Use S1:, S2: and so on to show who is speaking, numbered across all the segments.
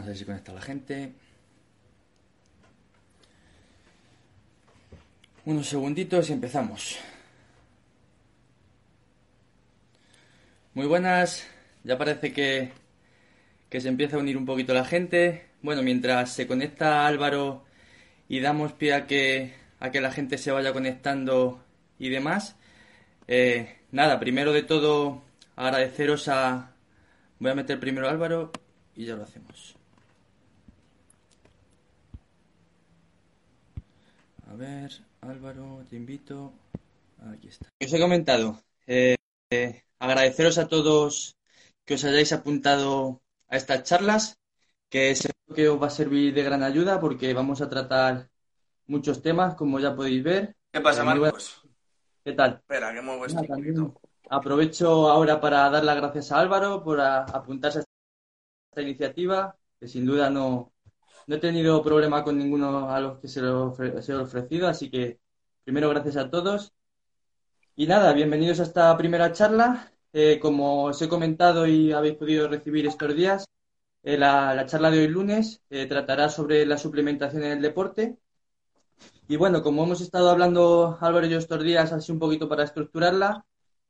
S1: A ver si conecta la gente. Unos segunditos y empezamos. Muy buenas. Ya parece que, que se empieza a unir un poquito la gente. Bueno, mientras se conecta Álvaro y damos pie a que, a que la gente se vaya conectando y demás. Eh, nada, primero de todo agradeceros a... Voy a meter primero a Álvaro y ya lo hacemos. A ver, Álvaro, te invito. Aquí está. Os he comentado. Eh, eh, agradeceros a todos que os hayáis apuntado a estas charlas, que seguro que os va a servir de gran ayuda porque vamos a tratar muchos temas, como ya podéis ver.
S2: ¿Qué pasa, Marcos?
S1: ¿Qué tal?
S2: Espera, que muevo este poquito.
S1: Aprovecho ahora para dar las gracias a Álvaro por apuntarse a esta iniciativa, que sin duda no, no he tenido problema con ninguno a los que se lo, he ofrecido, así que primero gracias a todos. Y nada, bienvenidos a esta primera charla. Eh, como os he comentado y habéis podido recibir estos días, eh, la, charla de hoy lunes eh, tratará sobre la suplementación en el deporte. Y bueno, como hemos estado hablando Álvaro y yo estos días, así un poquito para estructurarla,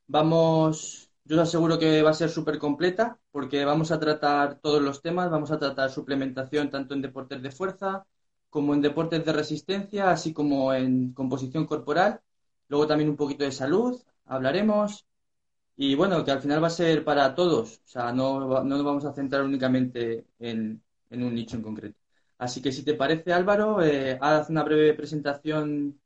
S1: Vamos, yo os aseguro que va a ser súper completa porque vamos a tratar todos los temas, vamos a tratar suplementación tanto en deportes de fuerza como en deportes de resistencia, así como en composición corporal. Luego también un poquito de salud, hablaremos. Y bueno, que al final va a ser para todos, o sea, no, no nos vamos a centrar únicamente en, un nicho en concreto. Así que si te parece, Álvaro, eh, haz una breve presentación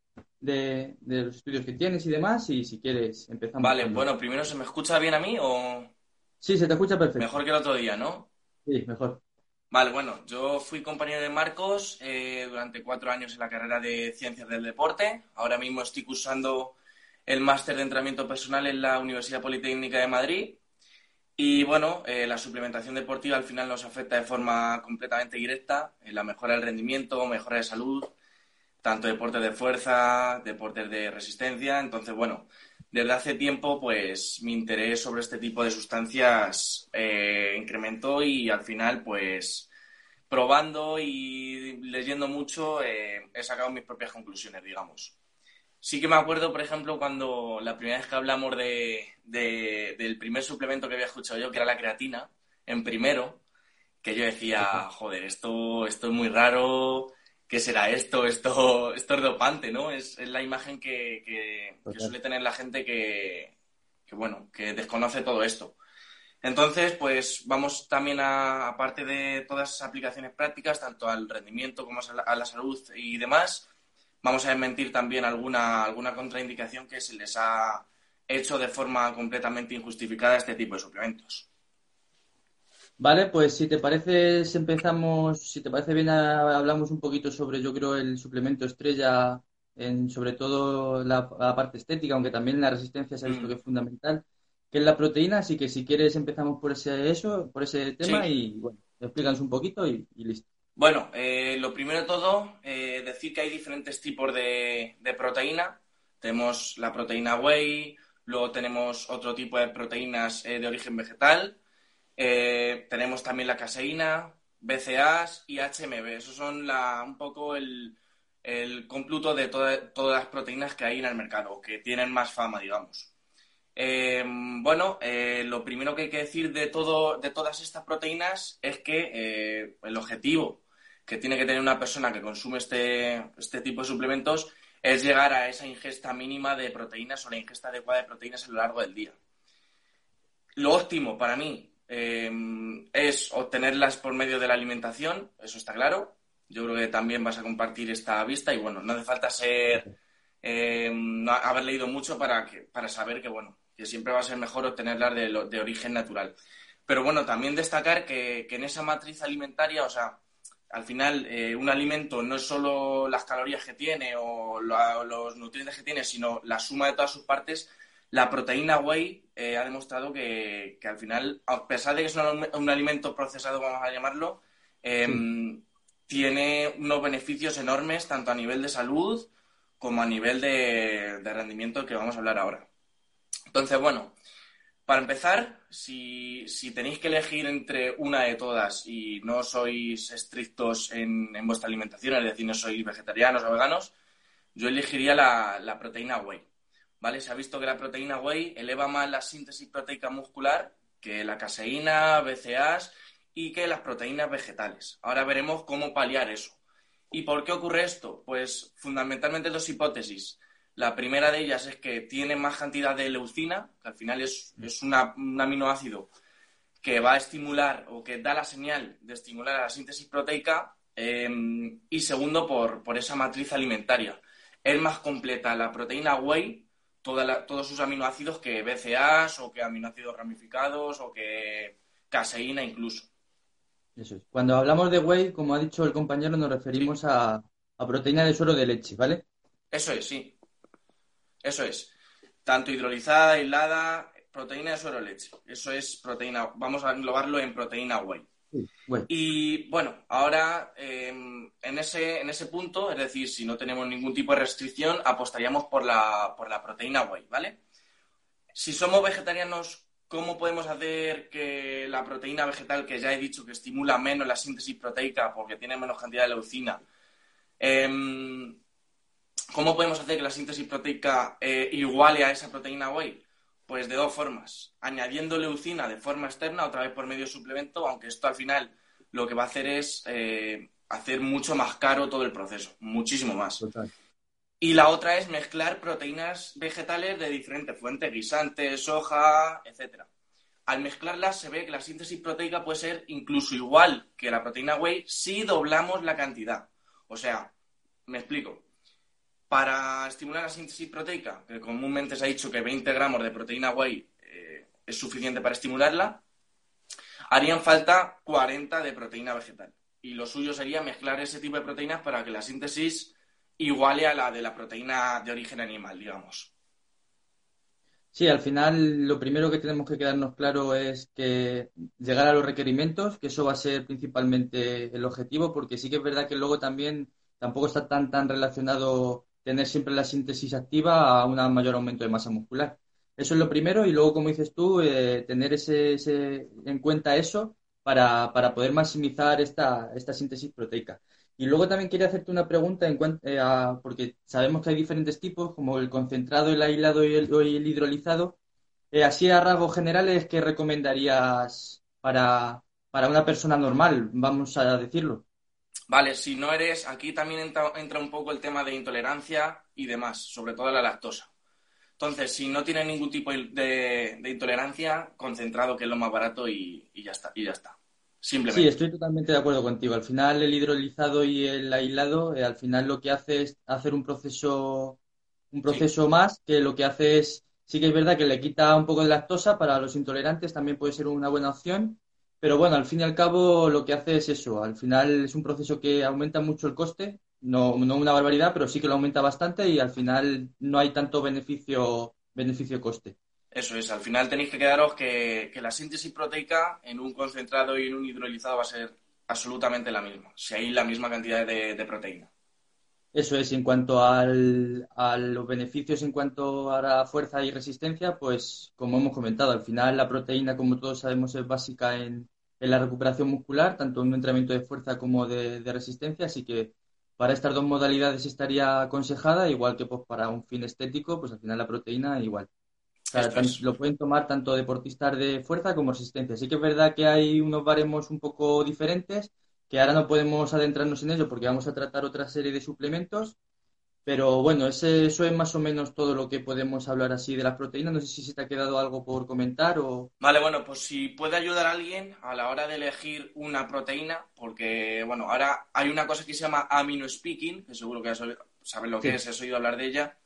S1: de, los estudios que tienes y demás, y si quieres empezamos.
S2: Vale, bueno, primero, ¿se me escucha bien a mí o...?
S1: Sí, se te escucha perfecto.
S2: Mejor que el otro día, ¿no?
S1: Sí, mejor.
S2: Vale, bueno, yo fui compañero de Marcos eh, durante cuatro años en la carrera de Ciencias del Deporte. Ahora mismo estoy cursando el máster de entrenamiento personal en la Universidad Politécnica de Madrid. Y bueno, eh, la suplementación deportiva al final nos afecta de forma completamente directa en la mejora del rendimiento, mejora de salud, tanto deportes de fuerza, deportes de resistencia. Entonces, bueno, desde hace tiempo, pues mi interés sobre este tipo de sustancias eh, incrementó y al final, pues probando y leyendo mucho, eh, he sacado mis propias conclusiones, digamos. Sí que me acuerdo, por ejemplo, cuando la primera vez que hablamos de, del primer suplemento que había escuchado yo, que era la creatina, en primero, que yo decía, joder, esto, esto es muy raro, ¿qué será esto? Esto, esto es dopante, ¿no? Es, la imagen que, suele tener la gente que, bueno, que desconoce todo esto. Entonces, pues vamos también a, aparte de todas esas aplicaciones prácticas, tanto al rendimiento como a la, salud y demás, vamos a desmentir también alguna, alguna contraindicación que se les ha hecho de forma completamente injustificada a este tipo de suplementos.
S1: Vale, pues si te parece, empezamos, si te parece bien, hablamos un poquito sobre, yo creo, el suplemento estrella, en, sobre todo la, parte estética, aunque también la resistencia se ha visto mm. que es fundamental, que es la proteína, así que si quieres empezamos por ese eso, por ese tema y bueno, explícanos un poquito y, listo.
S2: Bueno, eh, lo primero de todo, eh, decir que hay diferentes tipos de, de proteína. Tenemos la proteína whey, luego tenemos otro tipo de proteínas eh, de origen vegetal, eh, tenemos también la caseína, BCAAs y HMB. Esos son un poco el, el compluto de todas las proteínas que hay en el mercado, que tienen más fama, digamos. Eh, bueno, eh, lo primero que hay que decir de, todo, de todas estas proteínas es que el objetivo que tiene que tener una persona que consume este, este tipo de suplementos es llegar a esa ingesta mínima de proteínas o la ingesta adecuada de proteínas a lo largo del día. Lo óptimo para mí Em, es obtenerlas por medio de la alimentación, eso está claro. Yo creo que también vas a compartir esta vista y bueno, no hace falta ser em, haber leído mucho para, que, para saber que bueno, que siempre va a ser mejor obtenerlas de, de origen natural. Pero bueno, también destacar que, en esa matriz alimentaria, o sea, al final eh, un alimento no es solo las calorías que tiene o los nutrientes que tiene, sino la suma de todas sus partes la proteína whey eh, ha demostrado que, al final, a pesar de que es un, alimento procesado, vamos a llamarlo, em, tiene unos beneficios enormes tanto a nivel de salud como a nivel de, rendimiento que vamos a hablar ahora. Entonces, bueno, Para empezar, si, tenéis que elegir entre una de todas y no sois estrictos en, vuestra alimentación, es decir, no sois vegetarianos o veganos, yo elegiría la, proteína whey. Se ha visto que la proteína whey eleva más la síntesis proteica muscular que la caseína, BCAAs y que las proteínas vegetales. Ahora veremos cómo paliar eso. ¿Y por qué ocurre esto? Pues fundamentalmente dos hipótesis. La primera de ellas es que tiene más cantidad de leucina, que al final es, un aminoácido que va a estimular o que da la señal de estimular a la síntesis proteica. Em, y segundo, por, por, esa matriz alimentaria. Es más completa la proteína whey, todos sus aminoácidos, que BCAAs o que aminoácidos ramificados o que caseína incluso.
S1: Eso es. Cuando hablamos de whey, como ha dicho el compañero, nos referimos a, a proteína de suero de leche, ¿vale?
S2: Eso es, sí. Eso es. Tanto hidrolizada, aislada, proteína de suero leche. Eso es proteína. Vamos a englobarlo en proteína whey. Y bueno, ahora em, en, ese, en ese punto, es decir, si no tenemos ningún tipo de restricción, apostaríamos por la, por la proteína whey, ¿vale? Si somos vegetarianos, ¿cómo podemos hacer que la proteína vegetal, que ya he dicho que estimula menos la síntesis proteica porque tiene menos cantidad de leucina, em, ¿Cómo podemos hacer que la síntesis proteica eh, iguale a esa proteína whey? Pues de dos formas. Añadiendo leucina de forma externa, otra vez por medio de suplemento, aunque esto al final lo que va a hacer es eh, hacer mucho más caro todo el proceso, muchísimo más. Y la otra es mezclar proteínas vegetales de diferentes fuentes, guisantes, soja, etc. Al mezclarlas se ve que la síntesis proteica puede ser incluso igual que la proteína whey si doblamos la cantidad. O sea, me explico para estimular la síntesis proteica, que comúnmente se ha dicho que 20 gramos de proteína whey eh, es suficiente para estimularla, harían falta 40 de proteína vegetal. Y lo suyo sería mezclar ese tipo de proteínas para que la síntesis iguale a la de la proteína de origen animal, digamos.
S1: Sí, al final lo primero que tenemos que quedarnos claro es que llegar a los requerimientos, que eso va a ser principalmente el objetivo, porque sí que es verdad que luego también tampoco está tan tan relacionado tener siempre la síntesis activa a un mayor aumento de masa muscular. Eso es lo primero y luego, como dices tú, eh, tener ese, en cuenta eso para, poder maximizar esta, esta síntesis proteica. Y luego también quería hacerte una pregunta, en eh, porque sabemos que hay diferentes tipos, como el concentrado, el aislado y el, hidrolizado. Eh, así a rasgos generales, ¿qué recomendarías para, para una persona normal, vamos a decirlo?
S2: Vale, si no eres, aquí también entra, un poco el tema de intolerancia y demás, sobre todo la lactosa. Entonces, si no tienes ningún tipo de, intolerancia, concentrado, que es lo más barato, y, ya está, y ya está. Simplemente.
S1: Sí, estoy totalmente de acuerdo contigo. Al final, el hidrolizado y el aislado, eh, al final lo que hace es hacer un proceso, un proceso más, que lo que hace es, sí que es verdad que le quita un poco de lactosa para los intolerantes, también puede ser una buena opción, pero bueno, al fin y al cabo lo que hace es eso. Al final es un proceso que aumenta mucho el coste, no, no una barbaridad, pero sí que lo aumenta bastante y al final no hay tanto beneficio beneficio-coste.
S2: Eso es, al final tenéis que quedaros que, la síntesis proteica en un concentrado y en un hidrolizado va a ser absolutamente la misma, si hay la misma cantidad de, proteína.
S1: Eso es, en cuanto al, a los beneficios en cuanto a la fuerza y resistencia, pues como hemos comentado, al final la proteína, como todos sabemos, es básica en, en la recuperación muscular, tanto en un entrenamiento de fuerza como de, resistencia, así que para estas dos modalidades estaría aconsejada, igual que pues, para un fin estético, pues al final la proteína igual. lo pueden tomar tanto deportistas de fuerza como resistencia. Sí que es verdad que hay unos baremos un poco diferentes, que ahora no podemos adentrarnos en ello porque vamos a tratar otra serie de suplementos, pero bueno, ese, eso es más o menos todo lo que podemos hablar así de las proteínas. No sé si se te ha quedado algo por comentar o...
S2: Vale, bueno, pues si puede ayudar a alguien a la hora de elegir una proteína, porque bueno, ahora hay una cosa que se llama amino speaking, que seguro que sabes lo que es, has oído hablar de ella.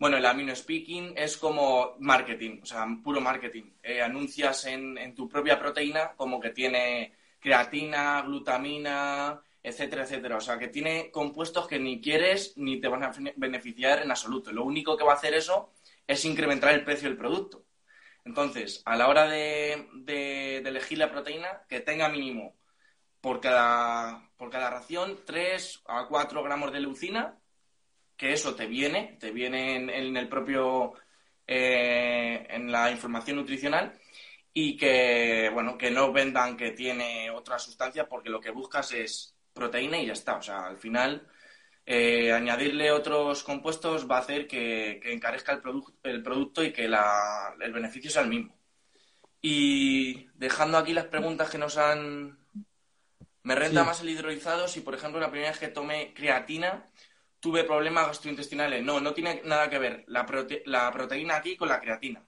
S2: Bueno, el amino speaking es como marketing, o sea, puro marketing. Eh, anuncias en, en tu propia proteína como que tiene creatina, glutamina, etcétera, etcétera. O sea, que tiene compuestos que ni quieres ni te van a beneficiar en absoluto. Lo único que va a hacer eso es incrementar el precio del producto. Entonces, a la hora de, elegir la proteína, que tenga mínimo por cada, por cada ración 3 a 4 gramos de leucina, que eso te viene, te viene en, el propio eh, en la información nutricional y que, bueno, que no vendan que tiene otra sustancia porque lo que buscas es proteína y ya está. O sea, al final, eh, añadirle otros compuestos va a hacer que, encarezca el, el, producto y que el beneficio sea el mismo. Y dejando aquí las preguntas que nos han... Me renta más el hidrolizado si, por ejemplo, la primera vez que tomé creatina tuve problemas gastrointestinales. No, no tiene nada que ver la, la proteína aquí con la creatina.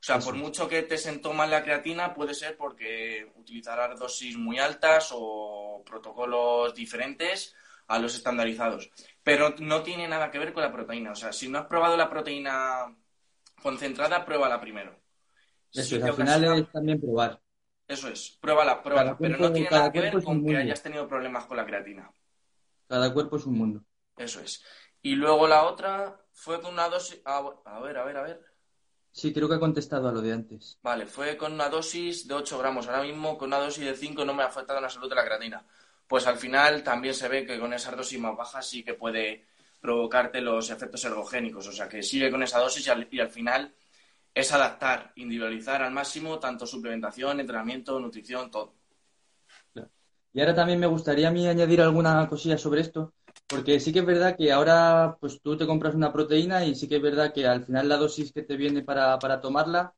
S2: O sea, por mucho que te sentó mal la creatina, puede ser porque utilizarás dosis muy altas o protocolos diferentes a los estandarizados. Pero no tiene nada que ver con la proteína. O sea, si no has probado la proteína concentrada, pruébala primero.
S1: Eso es, al final es también probar.
S2: Eso es, pruébala, pruébala. pero no tiene nada que ver con que hayas tenido problemas con la creatina.
S1: Cada cuerpo es un mundo.
S2: Eso es. Y luego la otra fue con una dosis. a ver, a ver, a ver.
S1: Sí, creo que ha contestado a lo de antes.
S2: Vale, fue con una dosis de 8 gramos. Ahora mismo con una dosis de 5 no me ha afectado la salud de la creatina. Pues al final también se ve que con esa dosis más baja sí que puede provocarte los efectos ergogénicos. O sea que sigue con esa dosis y al final es adaptar, individualizar al máximo tanto suplementación, entrenamiento, nutrición, todo.
S1: Y ahora también me gustaría a mí añadir alguna cosilla sobre esto, porque sí que es verdad que ahora pues tú te compras una proteína y sí que es verdad que al final la dosis que te viene para, para tomarla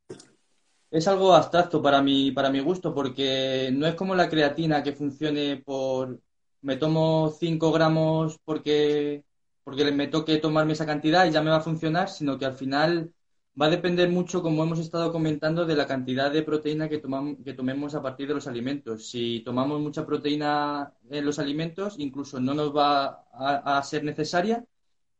S1: es algo abstracto para mi, para mi gusto, porque no es como la creatina que funcione por me tomo 5 gramos porque, porque me toque tomarme esa cantidad y ya me va a funcionar, sino que al final va a depender mucho, como hemos estado comentando, de la cantidad de proteína que, tomamos, que tomemos a partir de los alimentos. Si tomamos mucha proteína en los alimentos, incluso no nos va a, ser necesaria.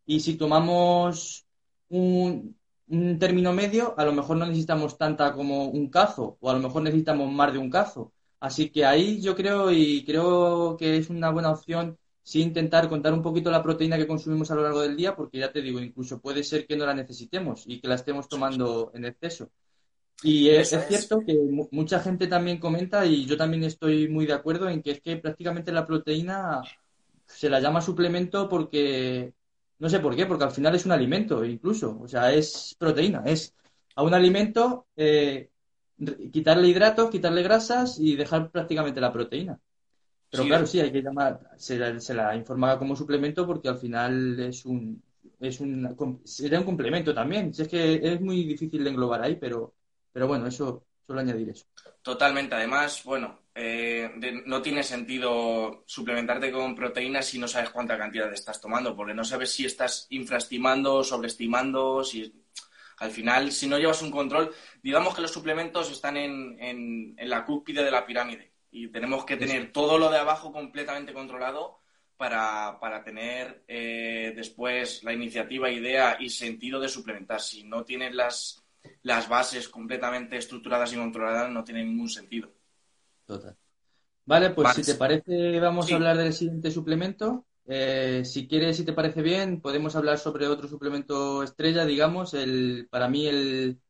S1: Y si tomamos un, un, término medio, a lo mejor no necesitamos tanta como un cazo, o a lo mejor necesitamos más de un cazo. Así que ahí yo creo y creo que es una buena opción sí intentar contar un poquito la proteína que consumimos a lo largo del día, porque ya te digo, incluso puede ser que no la necesitemos y que la estemos tomando en exceso. Y es, cierto que mucha gente también comenta, y yo también estoy muy de acuerdo, en que es que prácticamente la proteína se la llama suplemento porque, no sé por qué, porque al final es un alimento incluso, o sea, es proteína, es a un alimento eh, quitarle hidratos, quitarle grasas y dejar prácticamente la proteína. Pero claro, sí, hay que llamar, se la, se la informa como suplemento porque al final es un, es un, sería un complemento también. es que es muy difícil de englobar ahí, pero, pero bueno, eso, solo añadir eso.
S2: Totalmente. Además, bueno, eh, no tiene sentido suplementarte con proteínas si no sabes cuánta cantidad estás tomando, porque no sabes si estás infraestimando, sobreestimando, si al final, si no llevas un control, digamos que los suplementos están en, en la cúspide de la pirámide y tenemos que tener todo lo de abajo completamente controlado para, tener eh, después la iniciativa, idea y sentido de suplementar. Si no tienes las, las bases completamente estructuradas y controladas, no tiene ningún sentido.
S1: Total. Vale, pues si te parece, vamos a hablar del siguiente suplemento. Eh, si quieres, si te parece bien, podemos hablar sobre otro suplemento estrella, digamos, el, para mí el,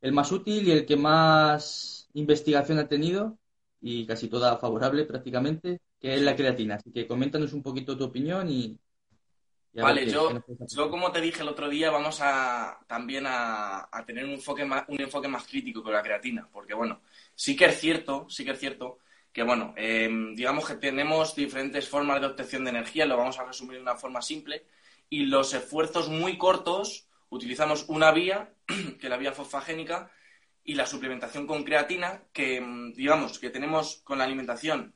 S1: el más útil y el que más investigación ha tenido, y casi toda favorable prácticamente, que es la creatina. Así que coméntanos un poquito tu opinión y...
S2: vale, yo, yo, como te dije el otro día, vamos a también a, tener un enfoque, más, un enfoque más crítico con la creatina, porque bueno, sí que es cierto, sí que es cierto que bueno, em, digamos que tenemos diferentes formas de obtención de energía, lo vamos a resumir de una forma simple, y los esfuerzos muy cortos utilizamos una vía, que es la vía fosfagénica, y la suplementación con creatina, que mm, digamos que tenemos con la alimentación,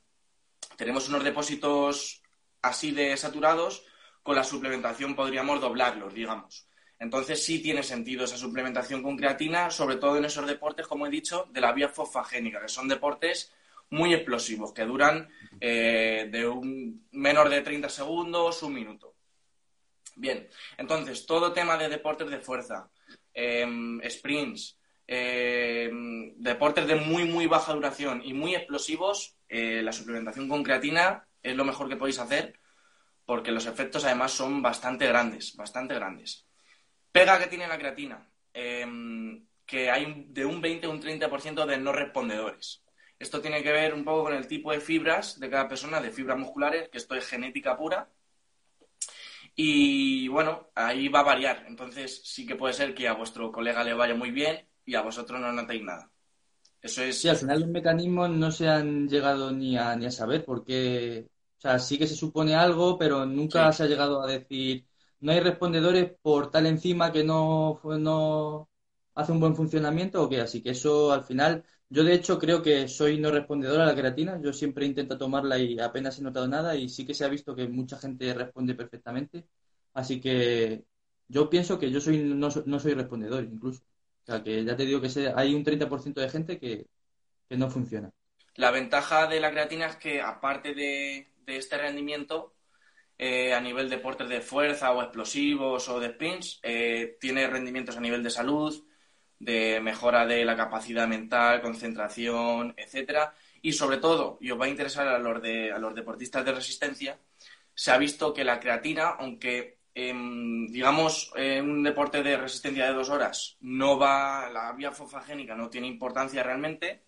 S2: tenemos unos depósitos así de saturados, con la suplementación podríamos doblarlos, digamos. Entonces sí tiene sentido esa suplementación con creatina, sobre todo en esos deportes, como he dicho, de la vía fosfagénica, que son deportes muy explosivos, que duran eh, de un menor de 30 segundos, un minuto. Bien, entonces, todo tema de deportes de fuerza, em, sprints, eh, deportes de muy, muy baja duración y muy explosivos, eh, la suplementación con creatina es lo mejor que podéis hacer porque los efectos además son bastante grandes, bastante grandes. Pega que tiene la creatina, em, que hay de un 20 a un 30% de no respondedores. Esto tiene que ver un poco con el tipo de fibras de cada persona, de fibras musculares, que esto es genética pura. Y bueno, ahí va a variar. Entonces sí que puede ser que a vuestro colega le vaya muy bien y a vosotros no notéis nada. Eso es...
S1: Sí, al final los mecanismos no se han llegado ni a, ni a saber porque, o sea, sí que se supone algo, pero nunca se ha llegado a decir, no hay respondedores por tal enzima que no, no hace un buen funcionamiento o qué. Así que eso al final, yo de hecho creo que soy no respondedor a la creatina. Yo siempre intento tomarla y apenas he notado nada y sí que se ha visto que mucha gente responde perfectamente. Así que yo pienso que yo soy no, no soy respondedor incluso. O sea que ya te digo que hay un 30% de gente que, no funciona.
S2: La ventaja de la creatina es que aparte de, este rendimiento, eh, a nivel de deportes de fuerza o explosivos o de spins, eh, tiene rendimientos a nivel de salud, de mejora de la capacidad mental, concentración, etcétera. Y sobre todo, y os va a interesar a los, de, a los deportistas de resistencia, se ha visto que la creatina, aunque digamos en un deporte de resistencia de dos horas no va, la vía fosfagénica no tiene importancia realmente,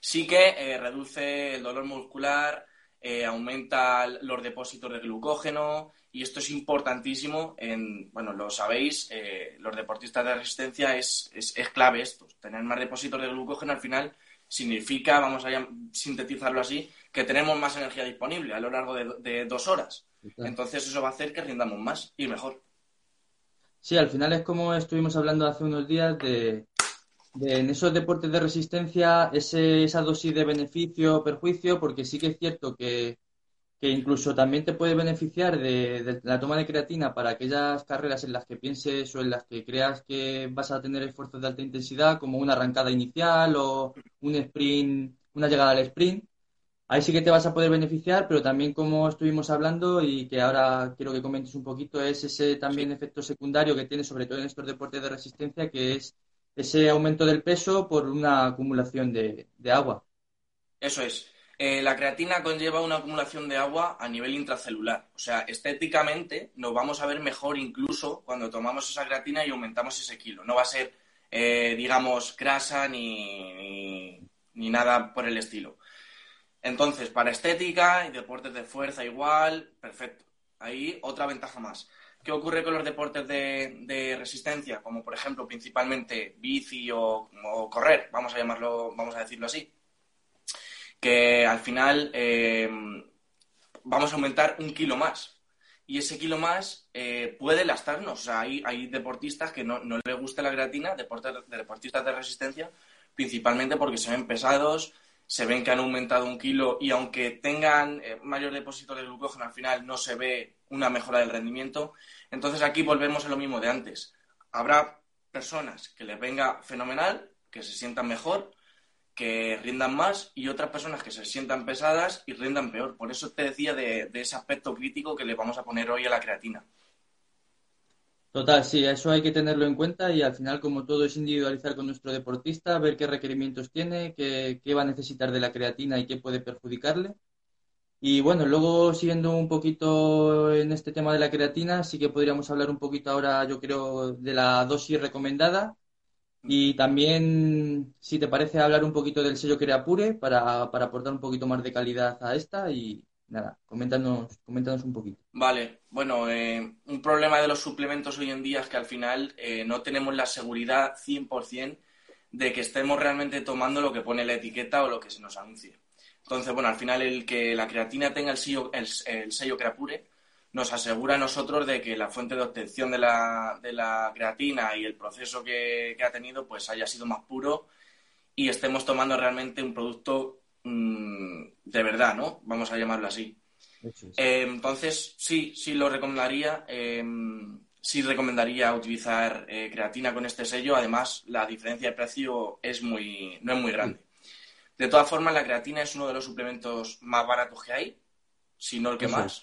S2: sí que eh, reduce el dolor muscular, eh, aumenta los depósitos de glucógeno, y esto es importantísimo en, bueno, lo sabéis, eh, los deportistas de resistencia es, es, clave esto. Tener más depósitos de glucógeno al final significa, vamos a sintetizarlo así, que tenemos más energía disponible a lo largo de, dos horas. Entonces eso va a hacer que rindamos más y mejor.
S1: Sí, al final es como estuvimos hablando hace unos días de, de en esos deportes de resistencia, ese, esa dosis de beneficio o perjuicio, porque sí que es cierto que que incluso también te puede beneficiar de, la toma de creatina para aquellas carreras en las que pienses o en las que creas que vas a tener esfuerzos de alta intensidad, como una arrancada inicial o un sprint, una llegada al sprint. Ahí sí que te vas a poder beneficiar, pero también como estuvimos hablando y que ahora quiero que comentes un poquito, es ese también efecto secundario que tiene sobre todo en estos deportes de resistencia, que es ese aumento del peso por una acumulación de agua.
S2: Eso es. Eh, la creatina conlleva una acumulación de agua a nivel intracelular. O sea, estéticamente nos vamos a ver mejor incluso cuando tomamos esa creatina y aumentamos ese kilo. No va a ser, eh, digamos, grasa ni, ni, nada por el estilo. Entonces, para estética y deportes de fuerza igual, perfecto. Ahí otra ventaja más. ¿Qué ocurre con los deportes de, resistencia? Como por ejemplo, principalmente bici o, o correr, vamos a llamarlo, vamos a decirlo así que al final eh, vamos a aumentar un kilo más. Y ese kilo más eh, puede lastarnos. O sea, hay, deportistas que no, no les gusta la creatina, deportistas de resistencia, principalmente porque se ven pesados, se ven que han aumentado un kilo y aunque tengan eh, mayor depósito de glucógeno, al final no se ve una mejora del rendimiento. Entonces aquí volvemos a lo mismo de antes. Habrá personas que les venga fenomenal, que se sientan mejor, que rindan más y otras personas que se sientan pesadas y rindan peor. Por eso te decía de, ese aspecto crítico que le vamos a poner hoy a la creatina.
S1: Total, sí, eso hay que tenerlo en cuenta y al final, como todo, es individualizar con nuestro deportista, ver qué requerimientos tiene, qué, qué va a necesitar de la creatina y qué puede perjudicarle. Y bueno, luego siguiendo un poquito en este tema de la creatina, sí que podríamos hablar un poquito ahora, yo creo, de la dosis recomendada y también, si te parece, hablar un poquito del sello Creapure para, para aportar un poquito más de calidad a esta y nada, coméntanos, coméntanos un poquito.
S2: Vale, bueno, eh, un problema de los suplementos hoy en día es que al final eh, no tenemos la seguridad 100% de que estemos realmente tomando lo que pone la etiqueta o lo que se nos anuncia. Entonces, bueno, al final el que la creatina tenga el sello, el, el sello Creapure nos asegura a nosotros de que la fuente de obtención de la, de la creatina y el proceso que, ha tenido pues haya sido más puro y estemos tomando realmente un producto mm, de verdad, ¿no? Vamos a llamarlo así. Eh, entonces, sí, sí lo recomendaría. Em, sí recomendaría utilizar eh, creatina con este sello. Además, la diferencia de precio es muy, no es muy grande. De todas formas, la creatina es uno de los suplementos más baratos que hay, si no el que más.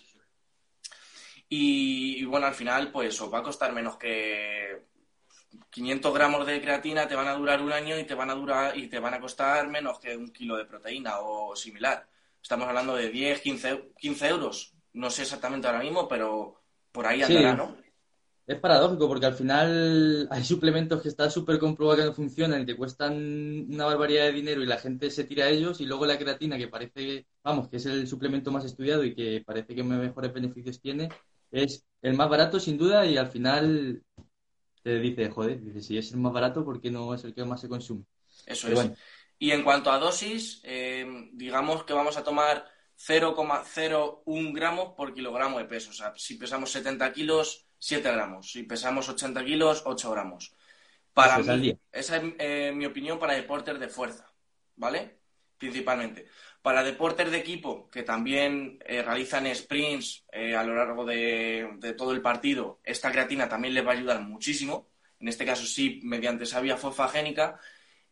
S2: Y, bueno, al final, pues os va a costar menos que 500 gramos de creatina te van a durar un año y te van a durar y te van a costar menos que un kilo de proteína o similar. Estamos hablando de 10, 15, 15 euros. No sé exactamente ahora mismo, pero por ahí andará, ¿no?
S1: Es paradójico porque al final hay suplementos que está súper comprobado que no funcionan y te cuestan una barbaridad de dinero y la gente se tira a ellos y luego la creatina que parece, vamos, que es el suplemento más estudiado y que parece que mejores beneficios tiene, es el más barato sin duda y al final te dice, joder, si es el más barato, ¿por qué no es el que más se consume?
S2: Eso es. Y en cuanto a dosis, eh, digamos que vamos a tomar 0,01 gramos por kilogramo de peso. O sea, si pesamos 70 kilos, 7 gramos. Si pesamos 80 kilos, 8 gramos. Para mí, esa es eh, mi opinión para deportes de fuerza, ¿vale? Principalmente. Para deportes de equipo, que también eh, realizan sprints eh, a lo largo de, todo el partido, esta creatina también les va a ayudar muchísimo. En este caso sí, mediante esa vía fosfagénica.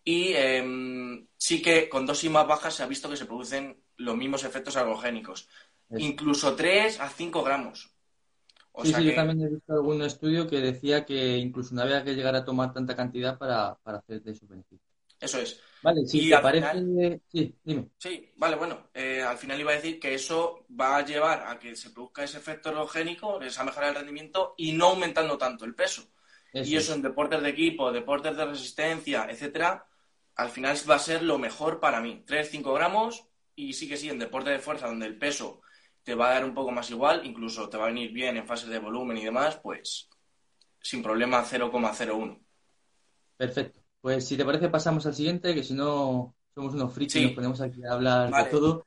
S2: Y em, sí que con dosis más bajas se ha visto que se producen los mismos efectos algogénicos. Incluso 3 a 5 gramos.
S1: sí, sí, yo también he visto algún estudio que decía que incluso no había que llegar a tomar tanta cantidad para, para hacer de su beneficio.
S2: Eso es.
S1: Vale, sí, te parece... Sí, dime.
S2: Sí, vale, bueno, eh, al final iba a decir que eso va a llevar a que se produzca ese efecto ergogénico, esa mejora del rendimiento y no aumentando tanto el peso. y eso en deportes de equipo, deportes de resistencia, etcétera, al final va a ser lo mejor para mí. 3-5 gramos y sí que sí, en deporte de fuerza, donde el peso te va a dar un poco más igual, incluso te va a venir bien en fases de volumen y demás, pues sin problema 0,01.
S1: Perfecto. Pues si te parece pasamos al siguiente, que si no somos unos frikis y nos ponemos aquí a hablar de todo.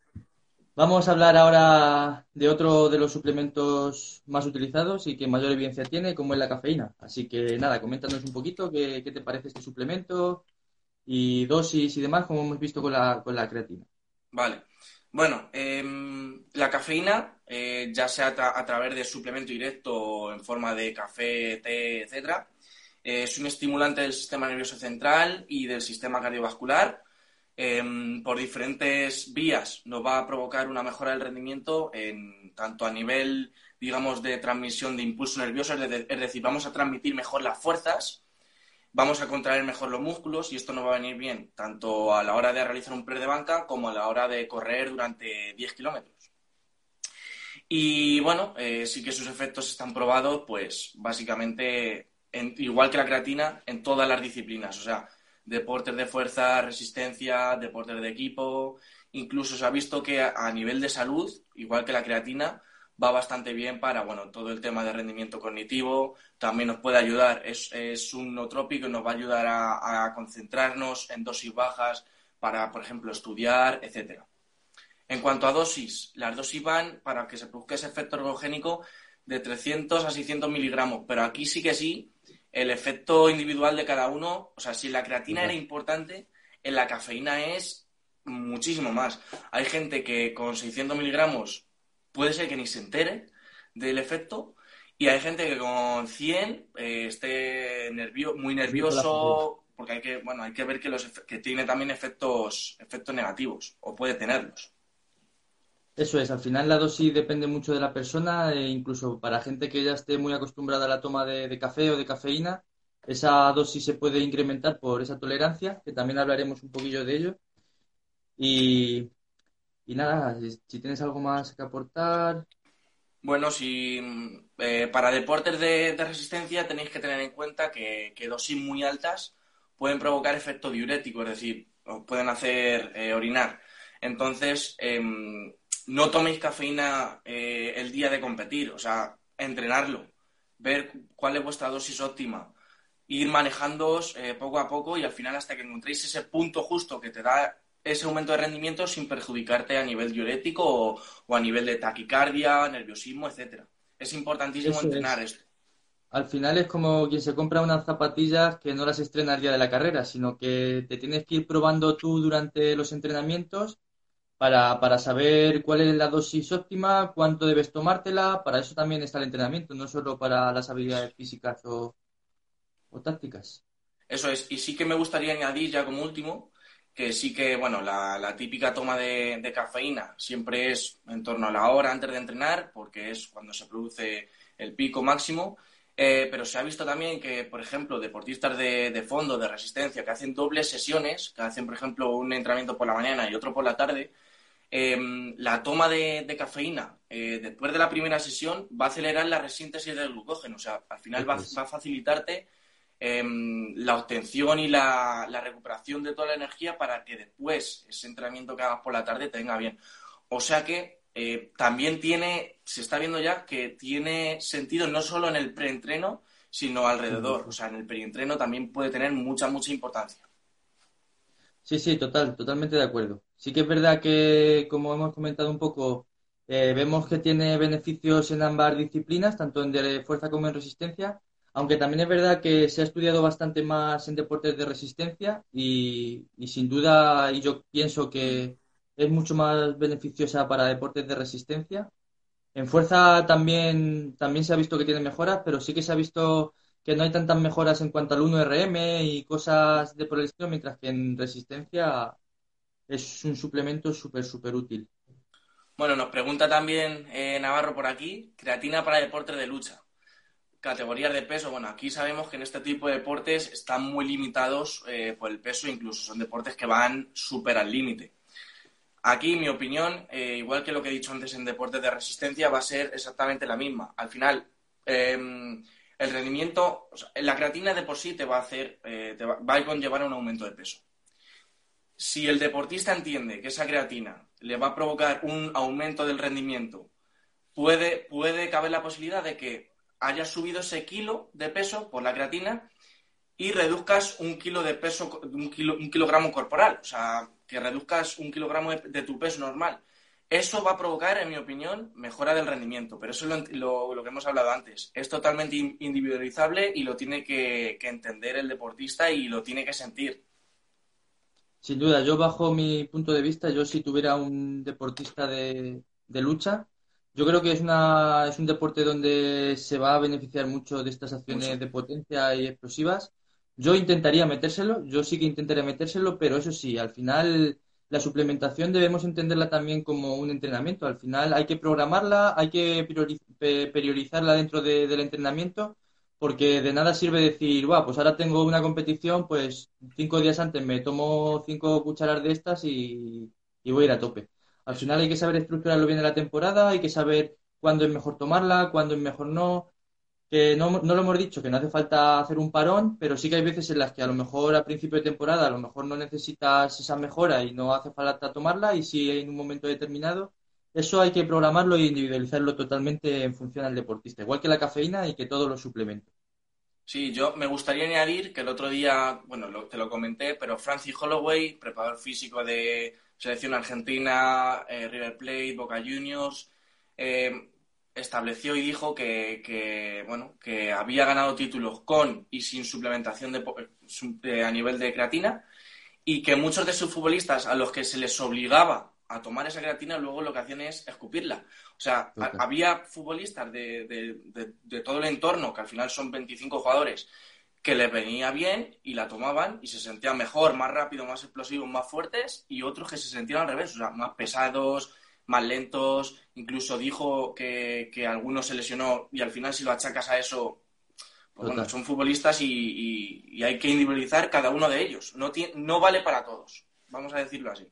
S1: Vamos a hablar ahora de otro de los suplementos más utilizados y que mayor evidencia tiene, como es la cafeína. Así que nada, coméntanos un poquito qué, te parece este suplemento y dosis y demás, como hemos visto con la, con la creatina.
S2: Vale. Bueno, em, la cafeína, eh, ya sea a través de suplemento directo en forma de café, té, etcétera, es un estimulante del sistema nervioso central y del sistema cardiovascular. Em, por diferentes vías nos va a provocar una mejora del rendimiento en tanto a nivel, digamos, de transmisión de impulso nervioso, es decir, vamos a transmitir mejor las fuerzas, vamos a contraer mejor los músculos y esto nos va a venir bien tanto a la hora de realizar un press de banca como a la hora de correr durante 10 kilómetros. Y bueno, eh, sí que sus efectos están probados, pues básicamente igual que la creatina, en todas las disciplinas. O sea, deportes de fuerza, resistencia, deportes de equipo. Incluso se ha visto que a, nivel de salud, igual que la creatina, va bastante bien para bueno, todo el tema de rendimiento cognitivo. También nos puede ayudar, es, un nootrópico nos va a ayudar a, concentrarnos en dosis bajas para, por ejemplo, estudiar, etcétera. En cuanto a dosis, las dosis van para que se produzca ese efecto ergogénico de 300 a 600 miligramos, pero aquí sí que sí el efecto individual de cada uno, o sea, si la creatina era importante, en la cafeína es muchísimo más. Hay gente que con 600 miligramos puede ser que ni se entere del efecto y hay gente que con 100 eh, esté nervio muy nervioso porque hay que bueno hay que ver que los que tiene también efectos efectos negativos o puede tenerlos
S1: eso es, al final la dosis depende mucho de la persona, e incluso para gente que ya esté muy acostumbrada a la toma de, café o de cafeína, esa dosis se puede incrementar por esa tolerancia, que también hablaremos un poquillo de ello. Y, nada, si, tienes algo más que aportar.
S2: Bueno, si eh, para deportes de, resistencia tenéis que tener en cuenta que, dosis muy altas pueden provocar efecto diurético, es decir, pueden hacer eh, orinar. Entonces, em, no toméis cafeína eh, el día de competir, o sea, entrenarlo, ver cuál es vuestra dosis óptima, ir manejándoos eh, poco a poco y al final hasta que encontréis ese punto justo que te da ese aumento de rendimiento sin perjudicarte a nivel diurético o, a nivel de taquicardia, nerviosismo, etcétera. Es importantísimo entrenar esto.
S1: Al final es como quien se compra unas zapatillas que no las estrena el día de la carrera, sino que te tienes que ir probando tú durante los entrenamientos para, para saber cuál es la dosis óptima, cuánto debes tomártela. Para eso también está el entrenamiento, no solo para las habilidades físicas o, tácticas.
S2: Eso es. Y sí que me gustaría añadir ya como último que sí que, bueno, la, típica toma de, cafeína siempre es en torno a la hora antes de entrenar, porque es cuando se produce el pico máximo. Eh, pero se ha visto también que, por ejemplo, deportistas de, de, fondo, de resistencia, que hacen dobles sesiones, que hacen, por ejemplo, un entrenamiento por la mañana y otro por la tarde, Em, la toma de, cafeína eh, después de la primera sesión va a acelerar la resíntesis del glucógeno. O sea, al final va, a facilitarte em, la obtención y la, recuperación de toda la energía para que después ese entrenamiento que hagas por la tarde te venga bien. O sea que eh, también tiene, se está viendo ya que tiene sentido no solo en el preentreno, sino alrededor. O sea, en el preentreno también puede tener mucha, mucha importancia.
S1: Sí, sí, total, totalmente de acuerdo. Sí que es verdad que, como hemos comentado un poco, eh, vemos que tiene beneficios en ambas disciplinas, tanto en de fuerza como en resistencia, aunque también es verdad que se ha estudiado bastante más en deportes de resistencia y, y sin duda, y yo pienso que es mucho más beneficiosa para deportes de resistencia. En fuerza también, también se ha visto que tiene mejoras, pero sí que se ha visto que no hay tantas mejoras en cuanto al 1RM y cosas de por mientras que en resistencia es un suplemento súper, súper útil.
S2: Bueno, nos pregunta también eh, Navarro por aquí, creatina para deportes de lucha. Categorías de peso, bueno, aquí sabemos que en este tipo de deportes están muy limitados eh, por el peso, incluso son deportes que van súper al límite. Aquí, mi opinión, eh, igual que lo que he dicho antes en deportes de resistencia, va a ser exactamente la misma. Al final, em, el rendimiento, la creatina de por sí te va a hacer, eh, te va, a conllevar un aumento de peso. Si el deportista entiende que esa creatina le va a provocar un aumento del rendimiento, puede, puede caber la posibilidad de que haya subido ese kilo de peso por la creatina y reduzcas un kilo de peso, un, kilo, un kilogramo corporal. O sea, que reduzcas un kilogramo de, tu peso normal. Eso va a provocar, en mi opinión, mejora del rendimiento, pero eso es lo, que hemos hablado antes. Es totalmente individualizable y lo tiene que, entender el deportista y lo tiene que sentir.
S1: Sin duda, yo bajo mi punto de vista, yo si tuviera un deportista de, lucha, yo creo que es, una, es un deporte donde se va a beneficiar mucho de estas acciones de potencia y explosivas yo intentaría metérselo, yo sí que intentaría metérselo, pero eso sí, al final la suplementación debemos entenderla también como un entrenamiento. Al final hay que programarla, hay que priorizarla dentro del entrenamiento, porque de nada sirve decir, Buah, pues ahora tengo una competición, pues cinco días antes me tomo cinco cucharas de estas y, y voy a ir a tope. Al final hay que saber estructurarlo bien en la temporada, hay que saber cuándo es mejor tomarla, cuándo es mejor no que no, no, lo hemos dicho, que no hace falta hacer un parón, pero sí que hay veces en las que a lo mejor a principio de temporada a lo mejor no necesitas esa mejora y no hace falta tomarla y si en un momento determinado, eso hay que programarlo e individualizarlo totalmente en función al deportista, igual que la cafeína y que todos los suplementos.
S2: Sí, yo me gustaría añadir que el otro día, bueno, te lo comenté, pero Francis Holloway, preparador físico de selección argentina, eh, River Plate, Boca Juniors, eh, estableció y dijo que, bueno, que había ganado títulos con y sin suplementación de, a nivel de creatina y que muchos de sus futbolistas a los que se les obligaba a tomar esa creatina luego lo que hacían es escupirla. O sea, había futbolistas de, de, todo el entorno, que al final son 25 jugadores, que les venía bien y la tomaban y se sentían mejor, más rápido, más explosivos, más fuertes, y otros que se sentían al revés, o sea, más pesados, más lentos, incluso dijo que, que alguno se lesionó y al final si lo achacas a eso, pues bueno, son futbolistas y, hay que individualizar cada uno de ellos. No, no vale para todos, vamos a decirlo así.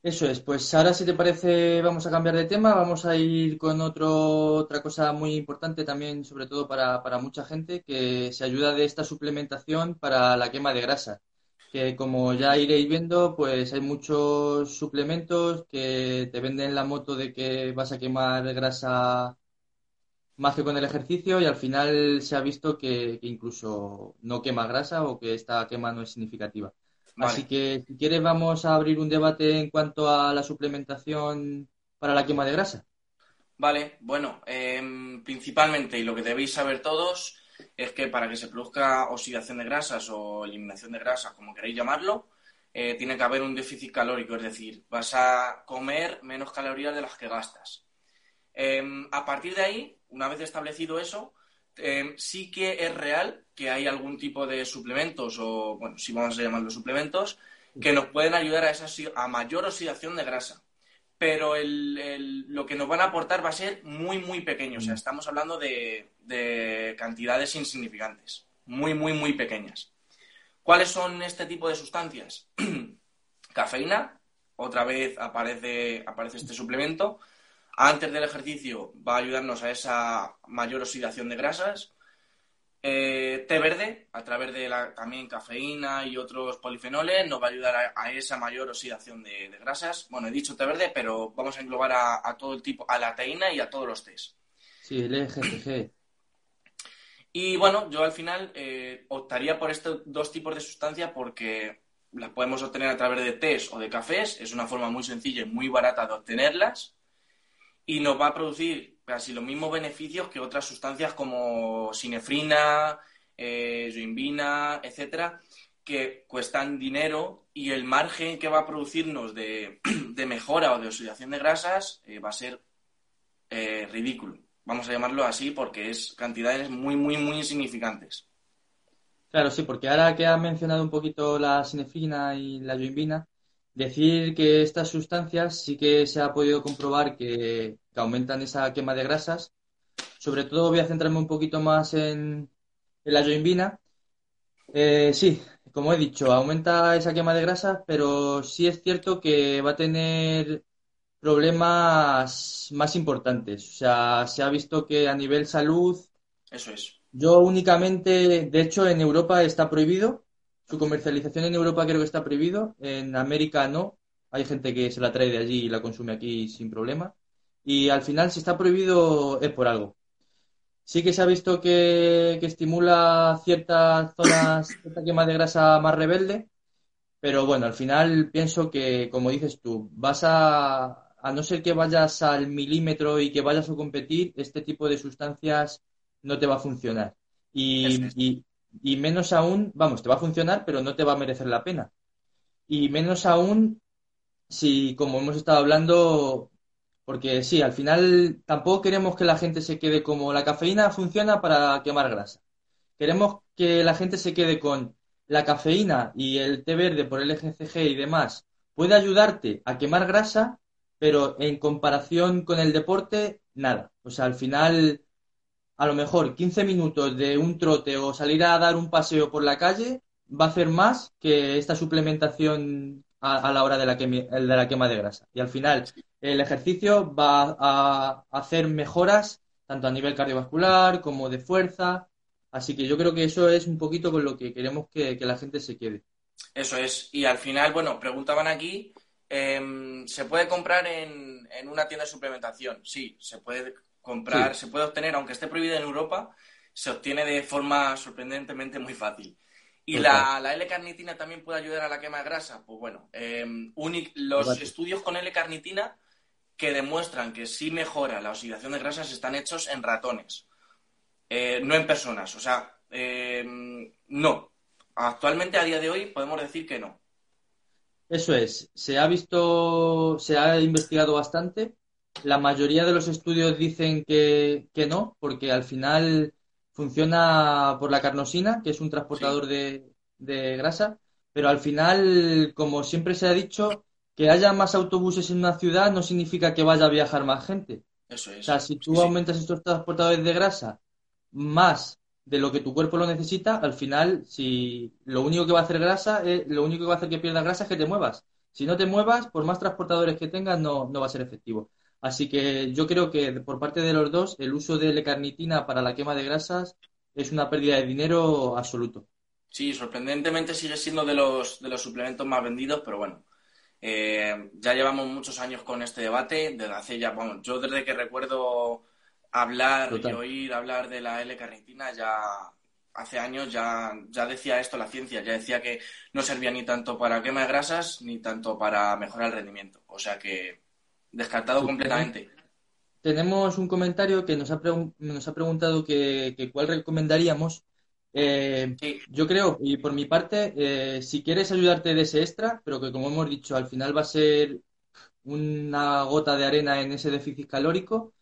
S1: Eso es, pues ahora si te parece vamos a cambiar de tema, vamos a ir con otro, otra cosa muy importante también, sobre todo para, para mucha gente, que se ayuda de esta suplementación para la quema de grasa que como ya iréis viendo, pues hay muchos suplementos que te venden la moto de que vas a quemar grasa más que con el ejercicio y al final se ha visto que, incluso no quema grasa o que esta quema no es significativa. Así que si quieres vamos a abrir un debate en cuanto a la suplementación para la quema de grasa.
S2: Vale, bueno, em, principalmente y lo que debéis saber todos es que para que se produzca oxidación de grasas o eliminación de grasas, como queréis llamarlo, eh, tiene que haber un déficit calórico, es decir, vas a comer menos calorías de las que gastas. Em, a partir de ahí, una vez establecido eso, em, sí que es real que hay algún tipo de suplementos, o bueno, si vamos a llamarlos suplementos, que nos pueden ayudar a, esa, a mayor oxidación de grasa pero lo que nos van a aportar va a ser muy, muy pequeño. O sea, estamos hablando de, cantidades insignificantes, muy, muy, muy pequeñas. ¿Cuáles son este tipo de sustancias? Cafeína, otra vez aparece, aparece este suplemento. Antes del ejercicio va a ayudarnos a esa mayor oxidación de grasas. Eh, té verde, a través de la, también cafeína y otros polifenoles, nos va a ayudar a, esa mayor oxidación de, grasas. Bueno, he dicho té verde, pero vamos a englobar a, todo el tipo, a la teína y a todos los tés.
S1: Sí, el EGCG.
S2: Y bueno, yo al final eh, optaría por estos dos tipos de sustancias porque las podemos obtener a través de tés o de cafés. Es una forma muy sencilla y muy barata de obtenerlas. Y nos va a producir casi los mismos beneficios que otras sustancias como sinefrina, eh, etcétera, que cuestan dinero y el margen que va a producirnos de, mejora o de oxidación de grasas eh, va a ser eh, ridículo. Vamos a llamarlo así porque es cantidades muy, muy, muy insignificantes.
S1: Claro, sí, porque ahora que ha mencionado un poquito la sinefrina y la joimbina, decir que estas sustancias sí que se ha podido comprobar que, aumentan esa quema de grasas. Sobre todo voy a centrarme un poquito más en, la joimbina. Eh, sí, como he dicho, aumenta esa quema de grasas, pero sí es cierto que va a tener problemas más importantes. O sea, se ha visto que a nivel salud.
S2: Eso es.
S1: Yo únicamente, de hecho, en Europa está prohibido. Su comercialización en Europa creo que está prohibido. En América no. Hay gente que se la trae de allí y la consume aquí sin problema. Y al final, si está prohibido, es por algo. Sí que se ha visto que, estimula ciertas zonas, cierta quema de grasa más rebelde, pero bueno, al final pienso que, como dices tú, vas a, a no ser que vayas al milímetro y que vayas a competir, este tipo de sustancias no te va a funcionar. Y, y, menos aún, vamos, te va a funcionar, pero no te va a merecer la pena. Y menos aún si, como hemos estado hablando, porque sí, al final tampoco queremos que la gente se quede como la cafeína funciona para quemar grasa. Queremos que la gente se quede con la cafeína y el té verde por el EGCG y demás puede ayudarte a quemar grasa, pero en comparación con el deporte, nada. O sea, al final, a lo mejor 15 minutos de un trote o salir a dar un paseo por la calle va a hacer más que esta suplementación a, la hora de la, de la quema de grasa. Y al final, el ejercicio va a hacer mejoras tanto a nivel cardiovascular como de fuerza. Así que yo creo que eso es un poquito con lo que queremos que, la gente se quede.
S2: Eso es. Y al final, bueno, preguntaban aquí, em, ¿se puede comprar en, una tienda de suplementación? Sí, se puede comprar, se puede obtener, aunque esté prohibida en Europa, se obtiene de forma sorprendentemente muy fácil. ¿Y la, la L-carnitina también puede ayudar a la quema de grasa? Pues bueno, em, los estudios con L-carnitina que demuestran que sí mejora la oxidación de grasas están hechos en ratones, eh, no en personas. O sea, eh, no. Actualmente, a día de hoy, podemos decir que no.
S1: Eso es. Se ha visto, se ha investigado bastante. La mayoría de los estudios dicen que, no, porque al final funciona por la carnosina, que es un transportador de, de grasa, pero al final, como siempre se ha dicho, que haya más autobuses en una ciudad no significa que vaya a viajar más gente.
S2: Eso es.
S1: O sea, si tú aumentas estos transportadores de grasa más de lo que tu cuerpo lo necesita, al final, si lo único que va a hacer grasa, lo único que va a hacer que pierdas grasa es que te muevas. Si no te muevas, por más transportadores que tengas, no, no va a ser efectivo. Así que yo creo que por parte de los dos, el uso de L-carnitina para la quema de grasas es una pérdida de dinero absoluto.
S2: Sí, sorprendentemente sigue siendo de los, de los suplementos más vendidos, pero bueno, eh, ya llevamos muchos años con este debate, desde hace ya, bueno, yo desde que recuerdo hablar y oír hablar de la L-carnitina, ya hace años ya, ya decía esto la ciencia, ya decía que no servía ni tanto para quema de grasas ni tanto para mejorar el rendimiento. O sea que descartado completamente.
S1: Tenemos un comentario que nos ha, nos ha preguntado que, que cuál recomendaríamos eh, yo creo, y por mi parte, eh, si quieres ayudarte de ese extra, pero que como hemos dicho, al final va a ser una gota de arena en ese déficit calórico,